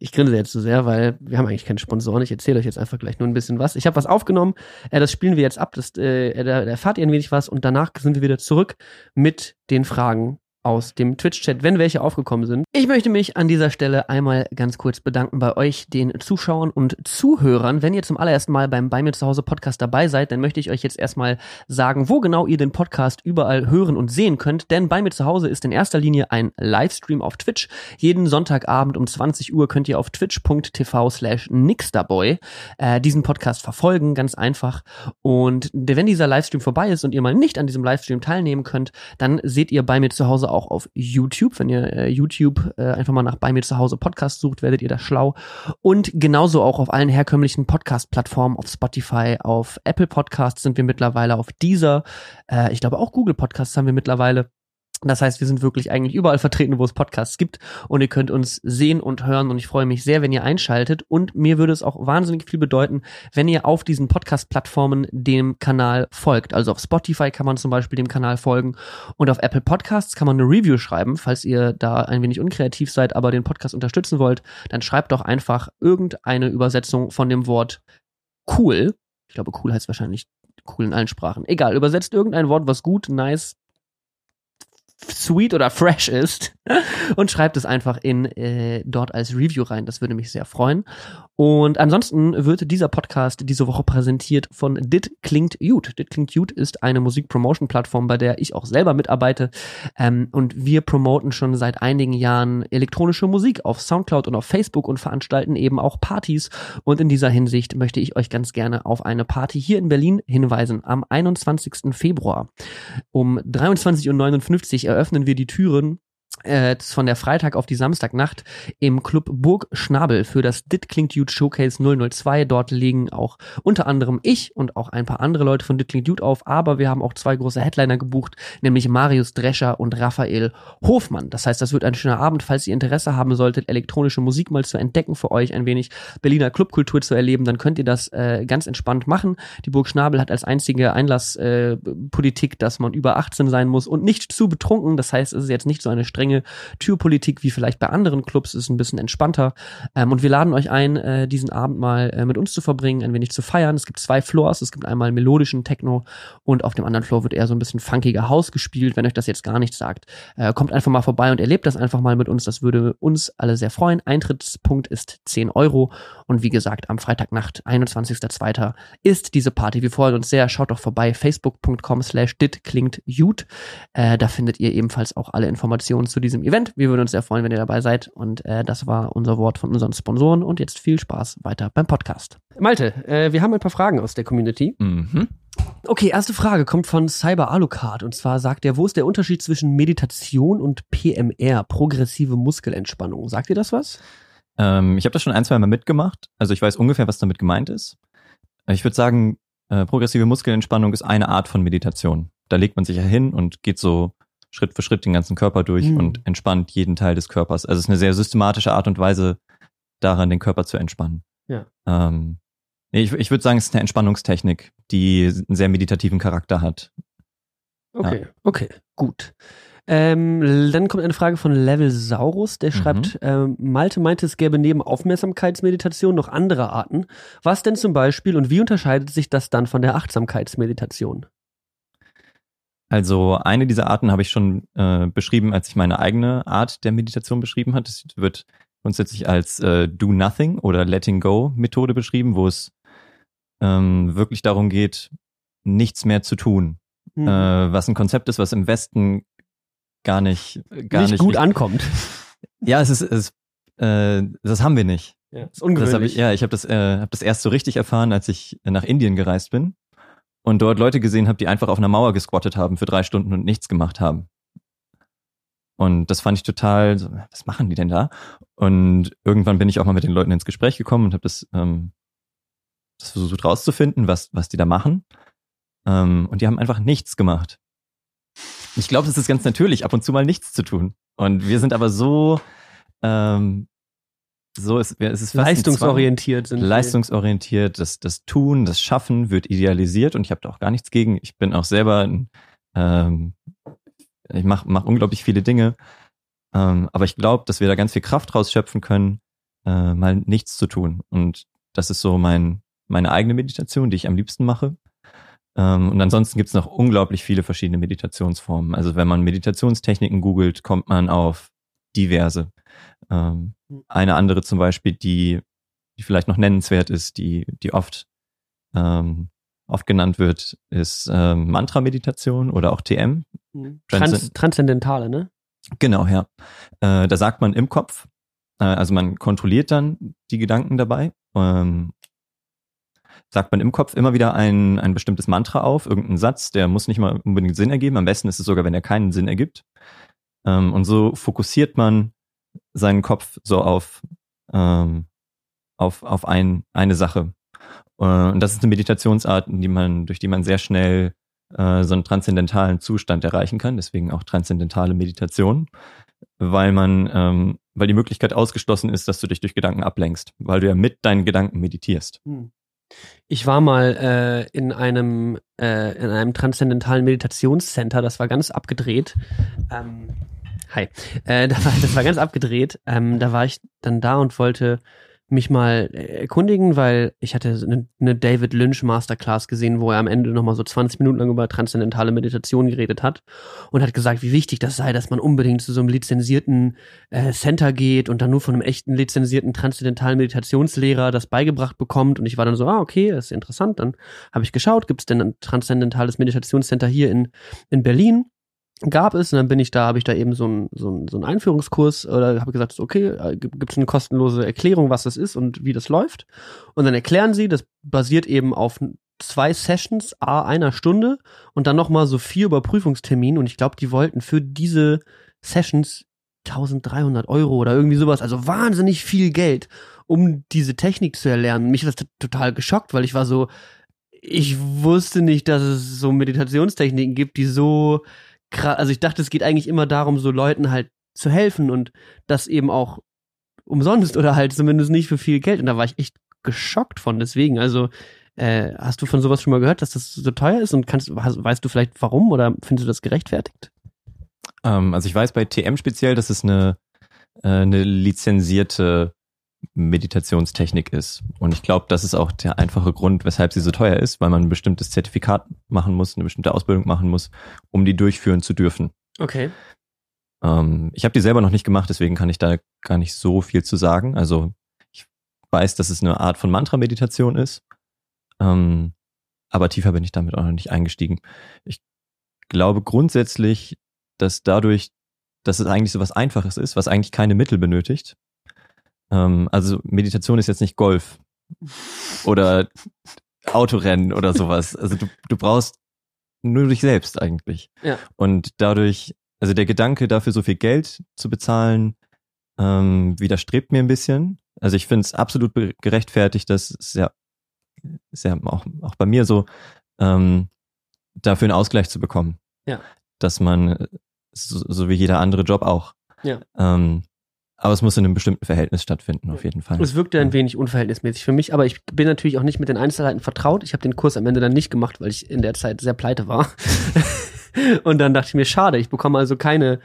Ich grinse jetzt zu sehr, weil wir haben eigentlich keine Sponsoren. Ich erzähle euch jetzt einfach gleich nur ein bisschen was. Ich habe was aufgenommen, äh, das spielen wir jetzt ab, das, äh, da, da erfahrt ihr ein wenig was und danach sind wir wieder zurück mit den Fragen aus dem Twitch-Chat, wenn welche aufgekommen sind. Ich möchte mich an dieser Stelle einmal ganz kurz bedanken bei euch, den Zuschauern und Zuhörern. Wenn ihr zum allerersten Mal beim Bei mir zu Hause Podcast dabei seid, dann möchte ich euch jetzt erstmal sagen, wo genau ihr den Podcast überall hören und sehen könnt. Denn bei mir zu Hause ist in erster Linie ein Livestream auf Twitch. Jeden Sonntagabend um 20 Uhr könnt ihr auf twitch.tv slash nixterboy äh, diesen Podcast verfolgen, ganz einfach. Und wenn dieser Livestream vorbei ist und ihr mal nicht an diesem Livestream teilnehmen könnt, dann seht ihr bei mir zu Hause auch auf YouTube. Wenn ihr äh, YouTube äh, einfach mal nach bei mir zu Hause Podcast sucht, werdet ihr da schlau. Und genauso auch auf allen herkömmlichen Podcast-Plattformen, auf Spotify, auf Apple Podcasts sind wir mittlerweile, auf dieser, äh, ich glaube auch Google Podcasts haben wir mittlerweile. Das heißt, wir sind wirklich eigentlich überall vertreten, wo es Podcasts gibt und ihr könnt uns sehen und hören und ich freue mich sehr, wenn ihr einschaltet und mir würde es auch wahnsinnig viel bedeuten, wenn ihr auf diesen Podcast-Plattformen dem Kanal folgt. Also auf Spotify kann man zum Beispiel dem Kanal folgen und auf Apple Podcasts kann man eine Review schreiben, falls ihr da ein wenig unkreativ seid, aber den Podcast unterstützen wollt, dann schreibt doch einfach irgendeine Übersetzung von dem Wort cool. Ich glaube, cool heißt wahrscheinlich cool in allen Sprachen. Egal, übersetzt irgendein Wort, was gut, nice, sweet oder fresh ist (laughs) und schreibt es einfach in äh, dort als Review rein. Das würde mich sehr freuen. Und ansonsten wird dieser Podcast diese Woche präsentiert von Dit Klingt Gut. Dit Klingt Gut ist eine Musikpromotion-Plattform, bei der ich auch selber mitarbeite. Ähm, und wir promoten schon seit einigen Jahren elektronische Musik auf Soundcloud und auf Facebook und veranstalten eben auch Partys. Und in dieser Hinsicht möchte ich euch ganz gerne auf eine Party hier in Berlin hinweisen. Am 21. Februar um 23.59 Uhr eröffnen wir die Türen äh, von der Freitag auf die Samstagnacht im Club Burg Schnabel für das Dit Klingt Dude Showcase 002. Dort legen auch unter anderem ich und auch ein paar andere Leute von Dit Klingt Dude auf, aber wir haben auch zwei große Headliner gebucht, nämlich Marius Drescher und Raphael Hofmann. Das heißt, das wird ein schöner Abend, falls ihr Interesse haben solltet, elektronische Musik mal zu entdecken für euch, ein wenig Berliner Clubkultur zu erleben, dann könnt ihr das äh, ganz entspannt machen. Die Burg Schnabel hat als einzige Einlasspolitik, äh, dass man über 18 sein muss und nicht zu betrunken. Das heißt, es ist jetzt nicht so eine strenge Türpolitik wie vielleicht bei anderen Clubs, ist ein bisschen entspannter. Ähm, und wir laden euch ein, äh, diesen Abend mal äh, mit uns zu verbringen, ein wenig zu feiern. Es gibt zwei Floors, es gibt einmal melodischen Techno und auf dem anderen Floor wird eher so ein bisschen funkiger Haus gespielt, wenn euch das jetzt gar nichts sagt. Äh, kommt einfach mal vorbei und erlebt das einfach mal mit uns, das würde uns alle sehr freuen. Eintrittspunkt ist 10 Euro und wie gesagt, am Freitagnacht, 21.02. ist diese Party. Wir freuen uns sehr, schaut doch vorbei, facebook.com slash dit klingt gut. Äh, da findet ihr ebenfalls auch alle Informationen zu diesem Event. Wir würden uns sehr freuen, wenn ihr dabei seid. Und äh, das war unser Wort von unseren Sponsoren. Und jetzt viel Spaß weiter beim Podcast. Malte, äh, wir haben ein paar Fragen aus der Community. Mhm. Okay, erste Frage kommt von Cyber Alucard. Und zwar sagt er, wo ist der Unterschied zwischen Meditation und PMR, progressive Muskelentspannung? Sagt ihr das was? Ähm, ich habe das schon ein, zwei Mal mitgemacht. Also ich weiß ungefähr, was damit gemeint ist. Ich würde sagen, äh, progressive Muskelentspannung ist eine Art von Meditation. Da legt man sich ja hin und geht so Schritt für Schritt den ganzen Körper durch Mhm. und entspannt jeden Teil des Körpers. Also es ist eine sehr systematische Art und Weise, daran den Körper zu entspannen. Ja. Ähm, nee, ich ich würde sagen, es ist eine Entspannungstechnik, die einen sehr meditativen Charakter hat. Okay, okay, gut. Ähm, dann kommt eine Frage von Level Saurus, der schreibt, ähm, Malte meinte, es gäbe neben Aufmerksamkeitsmeditation noch andere Arten. Was denn zum Beispiel und wie unterscheidet sich das dann von der Achtsamkeitsmeditation? Also eine dieser Arten habe ich schon äh, beschrieben, als ich meine eigene Art der Meditation beschrieben hat. Es wird grundsätzlich als äh, Do Nothing oder Letting Go Methode beschrieben, wo es ähm, wirklich darum geht, nichts mehr zu tun. Mhm. Äh, was ein Konzept ist, was im Westen gar nicht, gar nicht, nicht gut ankommt. (laughs) Ja, es ist, es, äh, das haben wir nicht. Ja, ist ungewöhnlich. Das ich, ja, ich habe das, äh, hab das erst so richtig erfahren, als ich nach Indien gereist bin und dort Leute gesehen habe, die einfach auf einer Mauer gesquattet haben für drei Stunden und nichts gemacht haben. Und das fand ich total, so, was machen die denn da? Und irgendwann bin ich auch mal mit den Leuten ins Gespräch gekommen und habe das, ähm, das versucht rauszufinden, was, was die da machen. Ähm, und die haben einfach nichts gemacht. Ich glaube, das ist ganz natürlich, ab und zu mal nichts zu tun. Und wir sind aber so, ähm, so ist, es ist leistungsorientiert sind leistungsorientiert. Das, das Tun, das Schaffen wird idealisiert und ich habe da auch gar nichts gegen. Ich bin auch selber, ein, ähm, ich mache mach unglaublich viele Dinge, ähm, aber ich glaube, dass wir da ganz viel Kraft rausschöpfen können, äh, mal nichts zu tun. Und das ist so mein meine eigene Meditation, die ich am liebsten mache. Ähm, und ansonsten gibt es noch unglaublich viele verschiedene Meditationsformen. Also wenn man Meditationstechniken googelt, kommt man auf diverse. Ähm, hm. eine andere zum Beispiel, die, die vielleicht noch nennenswert ist, die, die oft, ähm, oft genannt wird, ist ähm, Mantra-Meditation oder auch TM. Hm. Trans Transzendentale, ne? Genau, ja. Äh, da sagt man im Kopf, äh, also man kontrolliert dann die Gedanken dabei ähm, sagt man im Kopf immer wieder ein, ein bestimmtes Mantra auf, irgendeinen Satz, der muss nicht mal unbedingt Sinn ergeben. Am besten ist es sogar, wenn er keinen Sinn ergibt. Ähm, und so fokussiert man seinen Kopf so auf, ähm, auf, auf ein, eine Sache. Äh, und das ist eine Meditationsart, die man, durch die man sehr schnell äh, so einen transzendentalen Zustand erreichen kann, deswegen auch transzendentale Meditation, weil man, ähm, weil die Möglichkeit ausgeschlossen ist, dass du dich durch Gedanken ablenkst, weil du ja mit deinen Gedanken meditierst. Hm. Ich war mal äh, in einem äh, in einem transzendentalen Meditationscenter, das war ganz abgedreht. Ähm, hi, äh, (laughs) das, war, das war ganz abgedreht. Ähm, da war ich dann da und wollte mich mal äh, erkundigen, weil ich hatte eine, eine David Lynch Masterclass gesehen, wo er am Ende nochmal so 20 Minuten lang über transzendentale Meditation geredet hat und hat gesagt, wie wichtig das sei, dass man unbedingt zu so einem lizenzierten äh, Center geht und dann nur von einem echten lizenzierten transzendentalen Meditationslehrer das beigebracht bekommt. Und ich war dann so, ah, okay, das ist interessant. Dann habe ich geschaut, gibt es denn ein transzendentales Meditationscenter hier in, in Berlin? Gab es und dann bin ich da, habe ich da eben so einen so ein, so ein Einführungskurs oder habe gesagt, okay, äh, gibt es eine kostenlose Erklärung, was das ist und wie das läuft. Und dann erklären sie, das basiert eben auf zwei Sessions, a einer Stunde und dann nochmal so vier Überprüfungstermine und ich glaube, die wollten für diese Sessions 1300 Euro oder irgendwie sowas, also wahnsinnig viel Geld, um diese Technik zu erlernen. Mich hat das total geschockt, weil ich war so, ich wusste nicht, dass es so Meditationstechniken gibt, die so also ich dachte, es geht eigentlich immer darum, so Leuten halt zu helfen und das eben auch umsonst oder halt zumindest nicht für viel Geld. Und da war ich echt geschockt von. Deswegen, also äh, hast du von sowas schon mal gehört, dass das so teuer ist und kannst, weißt du vielleicht warum oder findest du das gerechtfertigt? Ähm, also ich weiß bei TM speziell, dass es eine, äh, eine lizenzierte Meditationstechnik ist. Und ich glaube, das ist auch der einfache Grund, weshalb sie so teuer ist, weil man ein bestimmtes Zertifikat machen muss, eine bestimmte Ausbildung machen muss, um die durchführen zu dürfen. Okay. Ähm, ich habe die selber noch nicht gemacht, deswegen kann ich da gar nicht so viel zu sagen. Also ich weiß, dass es eine Art von Mantra-Meditation ist, ähm, aber tiefer bin ich damit auch noch nicht eingestiegen. Ich glaube grundsätzlich, dass dadurch, dass es eigentlich so was Einfaches ist, was eigentlich keine Mittel benötigt, ähm, also Meditation ist jetzt nicht Golf oder Autorennen oder sowas. Also du, du brauchst nur dich selbst eigentlich. Ja. Und dadurch, also der Gedanke dafür so viel Geld zu bezahlen, ähm, widerstrebt mir ein bisschen. Also ich finde es absolut gerechtfertigt, dass es ja, ist ja auch, auch bei mir so, ähm, dafür einen Ausgleich zu bekommen. Ja. Dass man, so, so wie jeder andere Job auch, ja. ähm, aber es muss in einem bestimmten Verhältnis stattfinden, auf jeden Fall. Es wirkte ein wenig unverhältnismäßig für mich, aber ich bin natürlich auch nicht mit den Einzelheiten vertraut. Ich habe den Kurs am Ende dann nicht gemacht, weil ich in der Zeit sehr pleite war. (laughs) Und dann dachte ich mir, schade, ich bekomme also keine,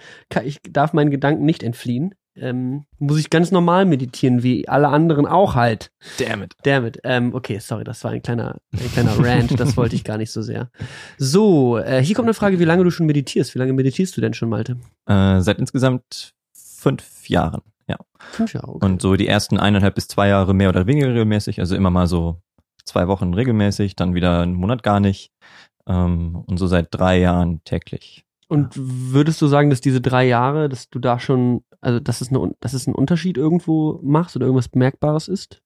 ich darf meinen Gedanken nicht entfliehen. ähm, muss ich ganz normal meditieren, wie alle anderen auch halt. Damn it. Damn it. Ähm, okay, sorry, das war ein kleiner, ein kleiner Rant, das wollte ich gar nicht so sehr. So, äh, hier kommt eine Frage, wie lange du schon meditierst. Wie lange meditierst du denn schon, Malte? Äh, seit insgesamt fünf Jahren, ja. Fünf Jahre, okay. Und so die ersten eineinhalb bis zwei Jahre mehr oder weniger regelmäßig, also immer mal so zwei Wochen regelmäßig, dann wieder einen Monat gar nicht. Ähm, und so seit drei Jahren täglich. Und würdest du sagen, dass diese drei Jahre, dass du da schon, also dass es, eine, dass es einen Unterschied irgendwo machst oder irgendwas Bemerkbares ist?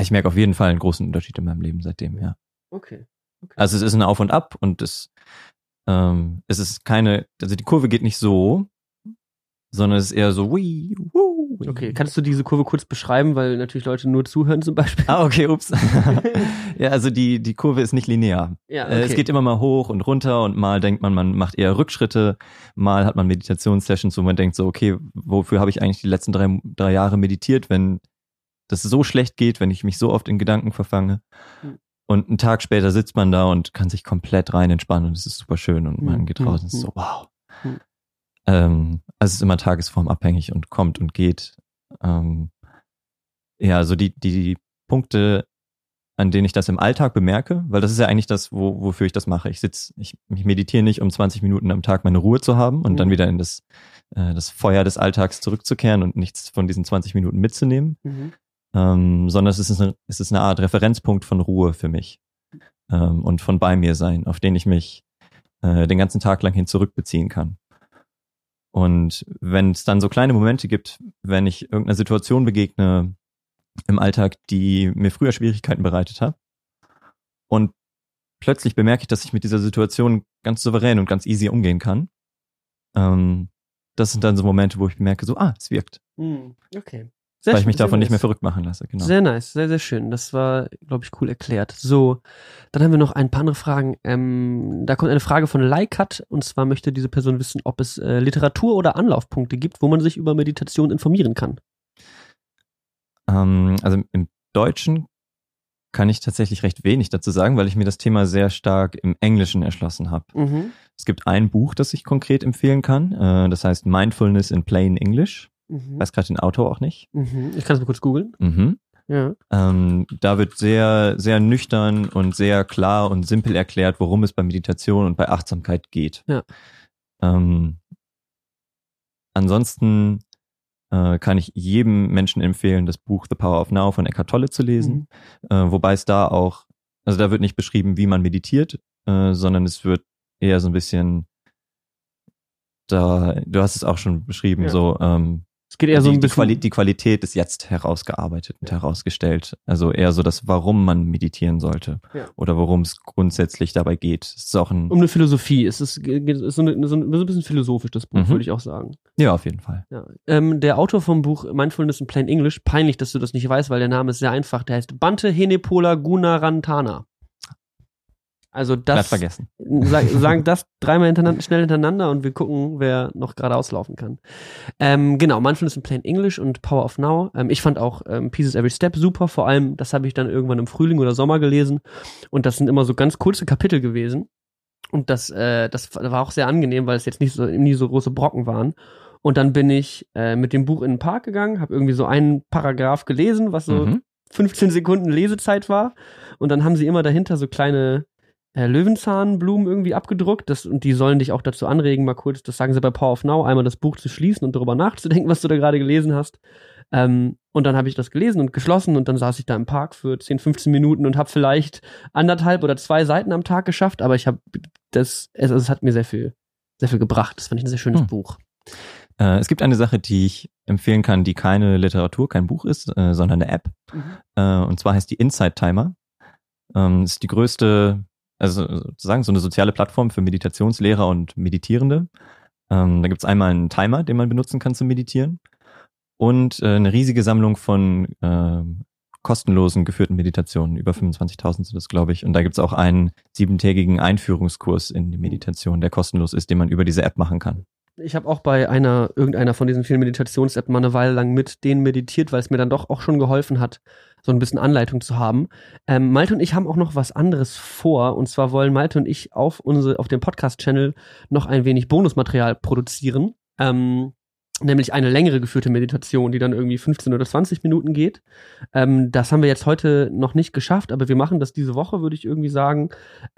Ich merke auf jeden Fall einen großen Unterschied in meinem Leben seitdem, ja. Okay. okay. Also es ist ein Auf und Ab und es, ähm, es ist keine, also die Kurve geht nicht so, sondern es ist eher so, wii, woo, wii. Okay, kannst du diese Kurve kurz beschreiben, weil natürlich Leute nur zuhören zum Beispiel? Ah, okay, ups. (laughs) (laughs) ja, also die, die Kurve ist nicht linear. Ja, Äh, Es geht immer mal hoch und runter und mal denkt man, man macht eher Rückschritte, mal hat man Meditationssessions, wo man denkt so, okay, wofür habe ich eigentlich die letzten drei, drei Jahre meditiert, wenn das so schlecht geht, wenn ich mich so oft in Gedanken verfange. Hm. Und einen Tag später sitzt man da und kann sich komplett rein entspannen und es ist super schön und man Hm, geht hm, raus und ist hm. so, wow. Hm. Ähm, also es ist immer tagesformabhängig und kommt und geht. Ähm, ja, so die, die Punkte, an denen ich das im Alltag bemerke, weil das ist ja eigentlich das, wo, wofür ich das mache. Ich sitz, ich, ich meditiere nicht, um 20 Minuten am Tag meine Ruhe zu haben und Mhm. dann wieder in das, äh, das Feuer des Alltags zurückzukehren und nichts von diesen 20 Minuten mitzunehmen, Mhm. ähm, sondern es ist, eine, es ist eine Art Referenzpunkt von Ruhe für mich ähm, und von bei mir sein, auf den ich mich äh, den ganzen Tag lang hin zurückbeziehen kann. Und wenn es dann so kleine Momente gibt, wenn ich irgendeiner Situation begegne im Alltag, die mir früher Schwierigkeiten bereitet hat, und plötzlich bemerke ich, dass ich mit dieser Situation ganz souverän und ganz easy umgehen kann, ähm, das sind dann so Momente, wo ich bemerke, so, ah, es wirkt, Hm, Okay. weil ich mich sehr davon nicht mehr nice. verrückt machen lasse. Genau. Sehr nice, sehr, sehr schön. Das war, glaube ich, cool erklärt. So, dann haben wir noch ein paar andere Fragen. Ähm, da kommt eine Frage von Leikat und zwar möchte diese Person wissen, ob es äh, Literatur oder Anlaufpunkte gibt, wo man sich über Meditation informieren kann. Ähm, also im Deutschen kann ich tatsächlich recht wenig dazu sagen, weil ich mir das Thema sehr stark im Englischen erschlossen habe. Mhm. Es gibt ein Buch, das ich konkret empfehlen kann. Äh, das heißt Mindfulness in Plain English. Ich Mhm. weiß gerade den Autor auch nicht. Mhm. Ich kann es mal kurz googeln. Mhm. Ja. Ähm, da wird sehr, sehr nüchtern und sehr klar und simpel erklärt, worum es bei Meditation und bei Achtsamkeit geht. Ja. Ähm, ansonsten äh, kann ich jedem Menschen empfehlen, das Buch The Power of Now von Eckhart Tolle zu lesen. Äh, wobei es da auch, also da wird nicht beschrieben, wie man meditiert, äh, sondern es wird eher so ein bisschen da, du hast es auch schon beschrieben, Ja. so ähm, Es geht eher so die, ein die, bisschen. Quali die Qualität ist jetzt herausgearbeitet und herausgestellt. Also eher so das, warum man meditieren sollte Ja. oder worum es grundsätzlich dabei geht. Es ist auch ein, um eine Philosophie. Es ist, ist so, eine, so ein so ein bisschen philosophisch, das Buch, Mhm. würde ich auch sagen. ja, auf jeden Fall. Ja. Ähm, der Autor vom Buch Mindfulness in Plain English, peinlich, dass du das nicht weißt, weil der Name ist sehr einfach. Der heißt Bante Henepola Gunarantana. Also das, vergessen. (laughs) sag, sagen das (laughs) dreimal hintereinander, schnell hintereinander und wir gucken, wer noch geradeaus laufen kann. Ähm, genau, Mindfulness in Plain English und Power of Now. Ähm, ich fand auch ähm, Pieces Every Step super, vor allem, das habe ich dann irgendwann im Frühling oder Sommer gelesen und das sind immer so ganz kurze Kapitel gewesen. Und das, äh, das war auch sehr angenehm, weil es jetzt nicht so, nie so große Brocken waren. Und dann bin ich äh, mit dem Buch in den Park gegangen, habe irgendwie so einen Paragraph gelesen, was so Mhm. 15 Sekunden Lesezeit war. Und dann haben sie immer dahinter so kleine äh, Löwenzahnblumen irgendwie abgedruckt. Das, und die sollen dich auch dazu anregen, mal kurz, das sagen sie bei Power of Now, einmal das Buch zu schließen und darüber nachzudenken, was du da gerade gelesen hast. Ähm, und dann habe ich das gelesen und geschlossen und dann saß ich da im Park für 10, 15 Minuten und habe vielleicht anderthalb oder zwei Seiten am Tag geschafft, aber ich habe das, es, es hat mir sehr viel, sehr viel gebracht. Das fand ich ein sehr schönes Hm. Buch. Äh, es gibt eine Sache, die ich empfehlen kann, die keine Literatur, kein Buch ist, äh, sondern eine App. Äh, und zwar heißt die Insight Timer. Ähm, ist die größte, also sozusagen so eine soziale Plattform für Meditationslehrer und Meditierende. Ähm, da gibt's einmal einen Timer, den man benutzen kann zum Meditieren und äh, eine riesige Sammlung von ähm, kostenlosen geführten Meditationen. Über 25.000 sind das, glaube ich. Und da gibt's auch einen siebentägigen Einführungskurs in die Meditation, der kostenlos ist, den man über diese App machen kann. Ich habe auch bei einer, irgendeiner von diesen vielen Meditations-App mal eine Weile lang mit denen meditiert, weil es mir dann doch auch schon geholfen hat, so ein bisschen Anleitung zu haben. Ähm, Malte und ich haben auch noch was anderes vor. Und zwar wollen Malte und ich auf unsere, auf dem Podcast-Channel noch ein wenig Bonusmaterial produzieren. Ähm, nämlich eine längere geführte Meditation, die dann irgendwie 15 oder 20 Minuten geht. Ähm, das haben wir jetzt heute noch nicht geschafft, aber wir machen das diese Woche, würde ich irgendwie sagen,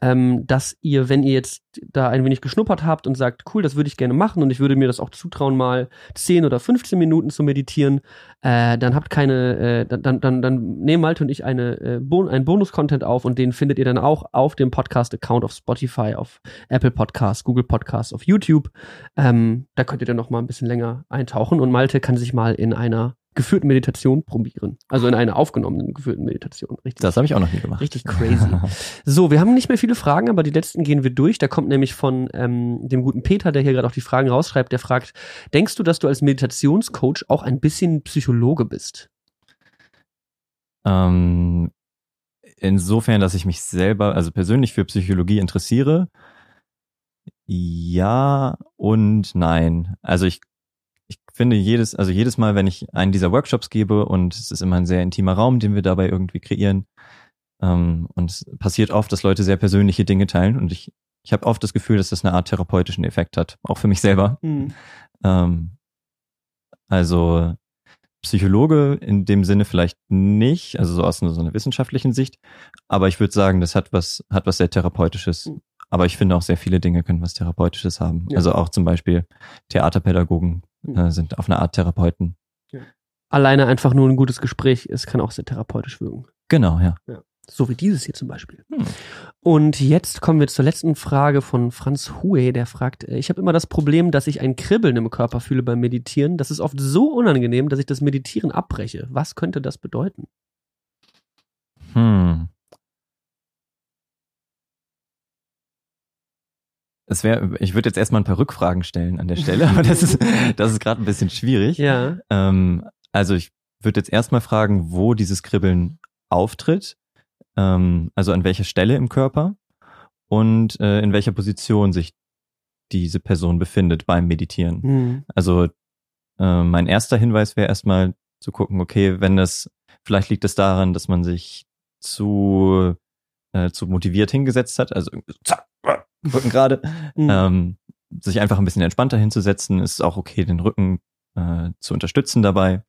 ähm, dass ihr, wenn ihr jetzt da ein wenig geschnuppert habt und sagt, cool, das würde ich gerne machen und ich würde mir das auch zutrauen, mal 10 oder 15 Minuten zu meditieren, äh, dann habt keine, äh, dann, dann, dann nehmen Malte und ich eine, äh, bon einen Bonus-Content auf und den findet ihr dann auch auf dem Podcast-Account auf Spotify, auf Apple Podcasts, Google Podcasts, auf YouTube. Ähm, da könnt ihr dann noch mal ein bisschen länger eintauchen und Malte kann sich mal in einer geführten Meditation probieren. Also in einer aufgenommenen geführten Meditation. Richtig, das habe ich auch noch nie gemacht. Richtig crazy. (laughs) so, wir haben nicht mehr viele Fragen, aber die letzten gehen wir durch. Da kommt nämlich von ähm, dem guten Peter, der hier gerade auch die Fragen rausschreibt, der fragt, denkst du, dass du als Meditationscoach auch ein bisschen Psychologe bist? Ähm, insofern, dass ich mich selber, also persönlich für Psychologie interessiere. Ja und nein. Also ich ich finde jedes, also jedes Mal, wenn ich einen dieser Workshops gebe und es ist immer ein sehr intimer Raum, den wir dabei irgendwie kreieren, ähm, und es passiert oft, dass Leute sehr persönliche Dinge teilen und ich, ich habe oft das Gefühl, dass das eine Art therapeutischen Effekt hat, auch für mich selber. Mhm. Ähm, also Psychologe in dem Sinne vielleicht nicht, also so aus so einer wissenschaftlichen Sicht, aber ich würde sagen, das hat was, hat was sehr therapeutisches. Mhm. Aber ich finde auch sehr viele Dinge können was therapeutisches haben. Ja. Also auch zum Beispiel Theaterpädagogen äh, sind auf eine Art Therapeuten. Ja. Alleine einfach nur ein gutes Gespräch ist, kann auch sehr therapeutisch wirken. Genau, ja. ja. So wie dieses hier zum Beispiel. Hm. Und jetzt kommen wir zur letzten Frage von Franz Hue, der fragt, äh, ich habe immer das Problem, dass ich ein Kribbeln im Körper fühle beim Meditieren. Das ist oft so unangenehm, dass ich das Meditieren abbreche. Was könnte das bedeuten? Hm. Es wäre, ich würde jetzt erstmal ein paar Rückfragen stellen an der Stelle, (laughs) aber das ist, das ist gerade ein bisschen schwierig. Ja. Ähm, also ich würde jetzt erstmal fragen, wo dieses Kribbeln auftritt, ähm, also an welcher Stelle im Körper und äh, in welcher Position sich diese Person befindet beim Meditieren. Mhm. Also äh, mein erster Hinweis wäre erstmal zu gucken, okay, wenn das, vielleicht liegt es daran, dass man sich zu, äh, zu motiviert hingesetzt hat, also zack, Rücken gerade. Mhm. Ähm, sich einfach ein bisschen entspannter hinzusetzen, ist auch okay, den Rücken äh, zu unterstützen dabei.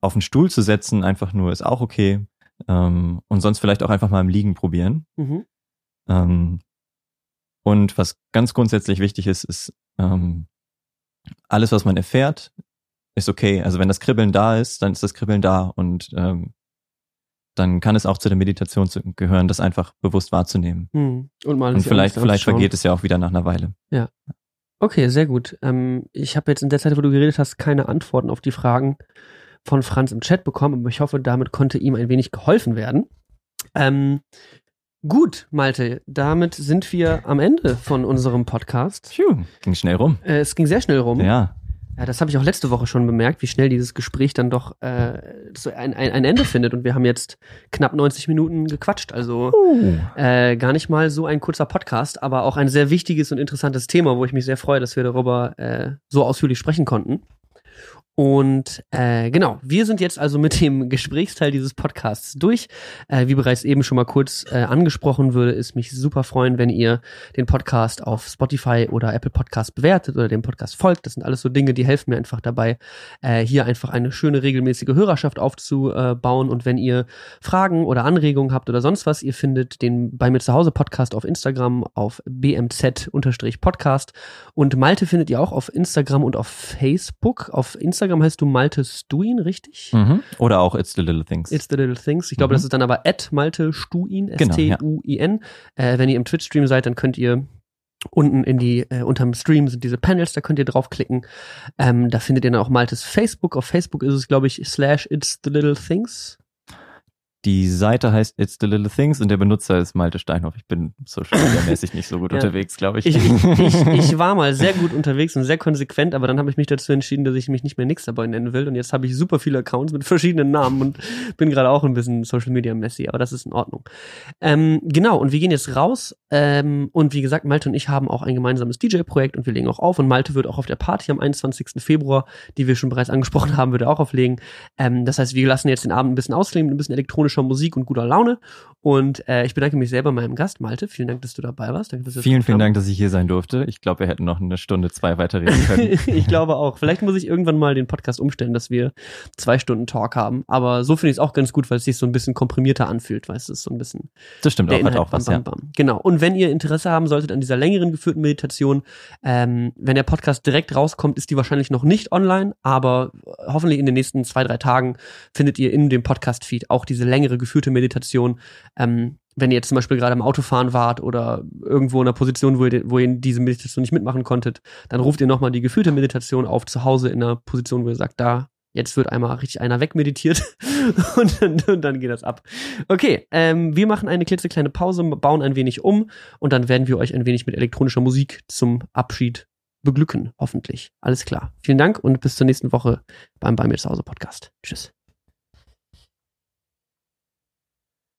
Auf den Stuhl zu setzen, einfach nur, ist auch okay. Ähm, und sonst vielleicht auch einfach mal im Liegen probieren. Mhm. Ähm, und was ganz grundsätzlich wichtig ist, ist, ähm, alles, was man erfährt, ist okay. Also wenn das Kribbeln da ist, dann ist das Kribbeln da und ähm, dann kann es auch zu der Meditation gehören, das einfach bewusst wahrzunehmen. Hm. Und, mal und vielleicht, vielleicht vergeht es ja auch wieder nach einer Weile. Ja. Okay, sehr gut. Ähm, ich habe jetzt in der Zeit, wo du geredet hast, keine Antworten auf die Fragen von Franz im Chat bekommen, aber ich hoffe, damit konnte ihm ein wenig geholfen werden. Ähm, gut, Malte, damit sind wir am Ende von unserem Podcast. Phew, ging schnell rum. Äh, es ging sehr schnell rum. Ja. Ja, das habe ich auch letzte Woche schon bemerkt, wie schnell dieses Gespräch dann doch äh, so ein, ein, ein Ende findet. Und wir haben jetzt knapp 90 Minuten gequatscht. Also uh. äh, gar nicht mal so ein kurzer Podcast, aber auch ein sehr wichtiges und interessantes Thema, wo ich mich sehr freue, dass wir darüber äh, so ausführlich sprechen konnten. Und äh, genau, wir sind jetzt also mit dem Gesprächsteil dieses Podcasts durch. Äh, wie bereits eben schon mal kurz äh, angesprochen, würde es mich super freuen, wenn ihr den Podcast auf Spotify oder Apple Podcast bewertet oder dem Podcast folgt. Das sind alles so Dinge, die helfen mir einfach dabei, äh, hier einfach eine schöne regelmäßige Hörerschaft aufzubauen. Und wenn ihr Fragen oder Anregungen habt oder sonst was, ihr findet den bei mir zu Hause Podcast auf Instagram auf bmz-podcast. Und Malte findet ihr auch auf Instagram und auf Facebook. Auf Instagram Instagram heißt du Malte Stuin, richtig? Mhm. Oder auch It's the Little Things. It's the Little Things. Ich glaube, mhm. das ist dann aber at Malte Stuin, S-T-U-I-N. Genau, ja. äh, wenn ihr im Twitch-Stream seid, dann könnt ihr unten in die, äh, unterm Stream sind diese Panels, da könnt ihr draufklicken. Ähm, da findet ihr dann auch Maltes Facebook. Auf Facebook ist es, glaube ich, slash It's the Little Things. Die Seite heißt It's the Little Things und der Benutzer ist Malte Steinhoff. Ich bin social media mäßig nicht so gut (laughs) ja. unterwegs, glaube ich. Ich, ich, ich. ich, war mal sehr gut (laughs) unterwegs und sehr konsequent, aber dann habe ich mich dazu entschieden, dass ich mich nicht mehr nix dabei nennen will. Und jetzt habe ich super viele Accounts mit verschiedenen Namen und bin gerade auch ein bisschen Social Media messy, aber das ist in Ordnung. Ähm, genau, und wir gehen jetzt raus. Ähm, und wie gesagt, Malte und ich haben auch ein gemeinsames DJ-Projekt und wir legen auch auf. Und Malte wird auch auf der Party am 21. Februar, die wir schon bereits angesprochen haben, wird er auch auflegen. Ähm, das heißt, wir lassen jetzt den Abend ein bisschen ausklingen, ein bisschen elektronisch elektronischer Musik und guter Laune. Und äh, ich bedanke mich selber meinem Gast, Malte. Vielen Dank, dass du dabei warst. Danke, du vielen, vielen Dank, dass ich hier sein durfte. Ich glaube, wir hätten noch eine Stunde, zwei weiterreden können. (laughs) ich glaube auch. Vielleicht muss ich irgendwann mal den Podcast umstellen, dass wir zwei Stunden Talk haben. Aber so finde ich es auch ganz gut, weil es sich so ein bisschen komprimierter anfühlt. Du, es ist so ein bisschen. Das stimmt auch, hat auch was, bam, bam, bam. Genau. Und wenn ihr Interesse haben solltet an dieser längeren geführten Meditation, ähm, wenn der Podcast direkt rauskommt, ist die wahrscheinlich noch nicht online, aber hoffentlich in den nächsten zwei, drei Tagen findet ihr in dem Podcast-Feed auch diese längere geführte Meditation. Ähm, wenn ihr jetzt zum Beispiel gerade im Autofahren wart oder irgendwo in einer Position, wo ihr, wo ihr diese Meditation nicht mitmachen konntet, dann ruft ihr nochmal die gefühlte Meditation auf zu Hause in einer Position, wo ihr sagt, da, jetzt wird einmal richtig einer wegmeditiert (laughs) und, dann, und dann geht das ab. Okay, ähm, wir machen eine klitzekleine Pause, bauen ein wenig um und dann werden wir euch ein wenig mit elektronischer Musik zum Abschied beglücken, hoffentlich. Alles klar. Vielen Dank und bis zur nächsten Woche beim Bei mir zu Hause Podcast. Tschüss.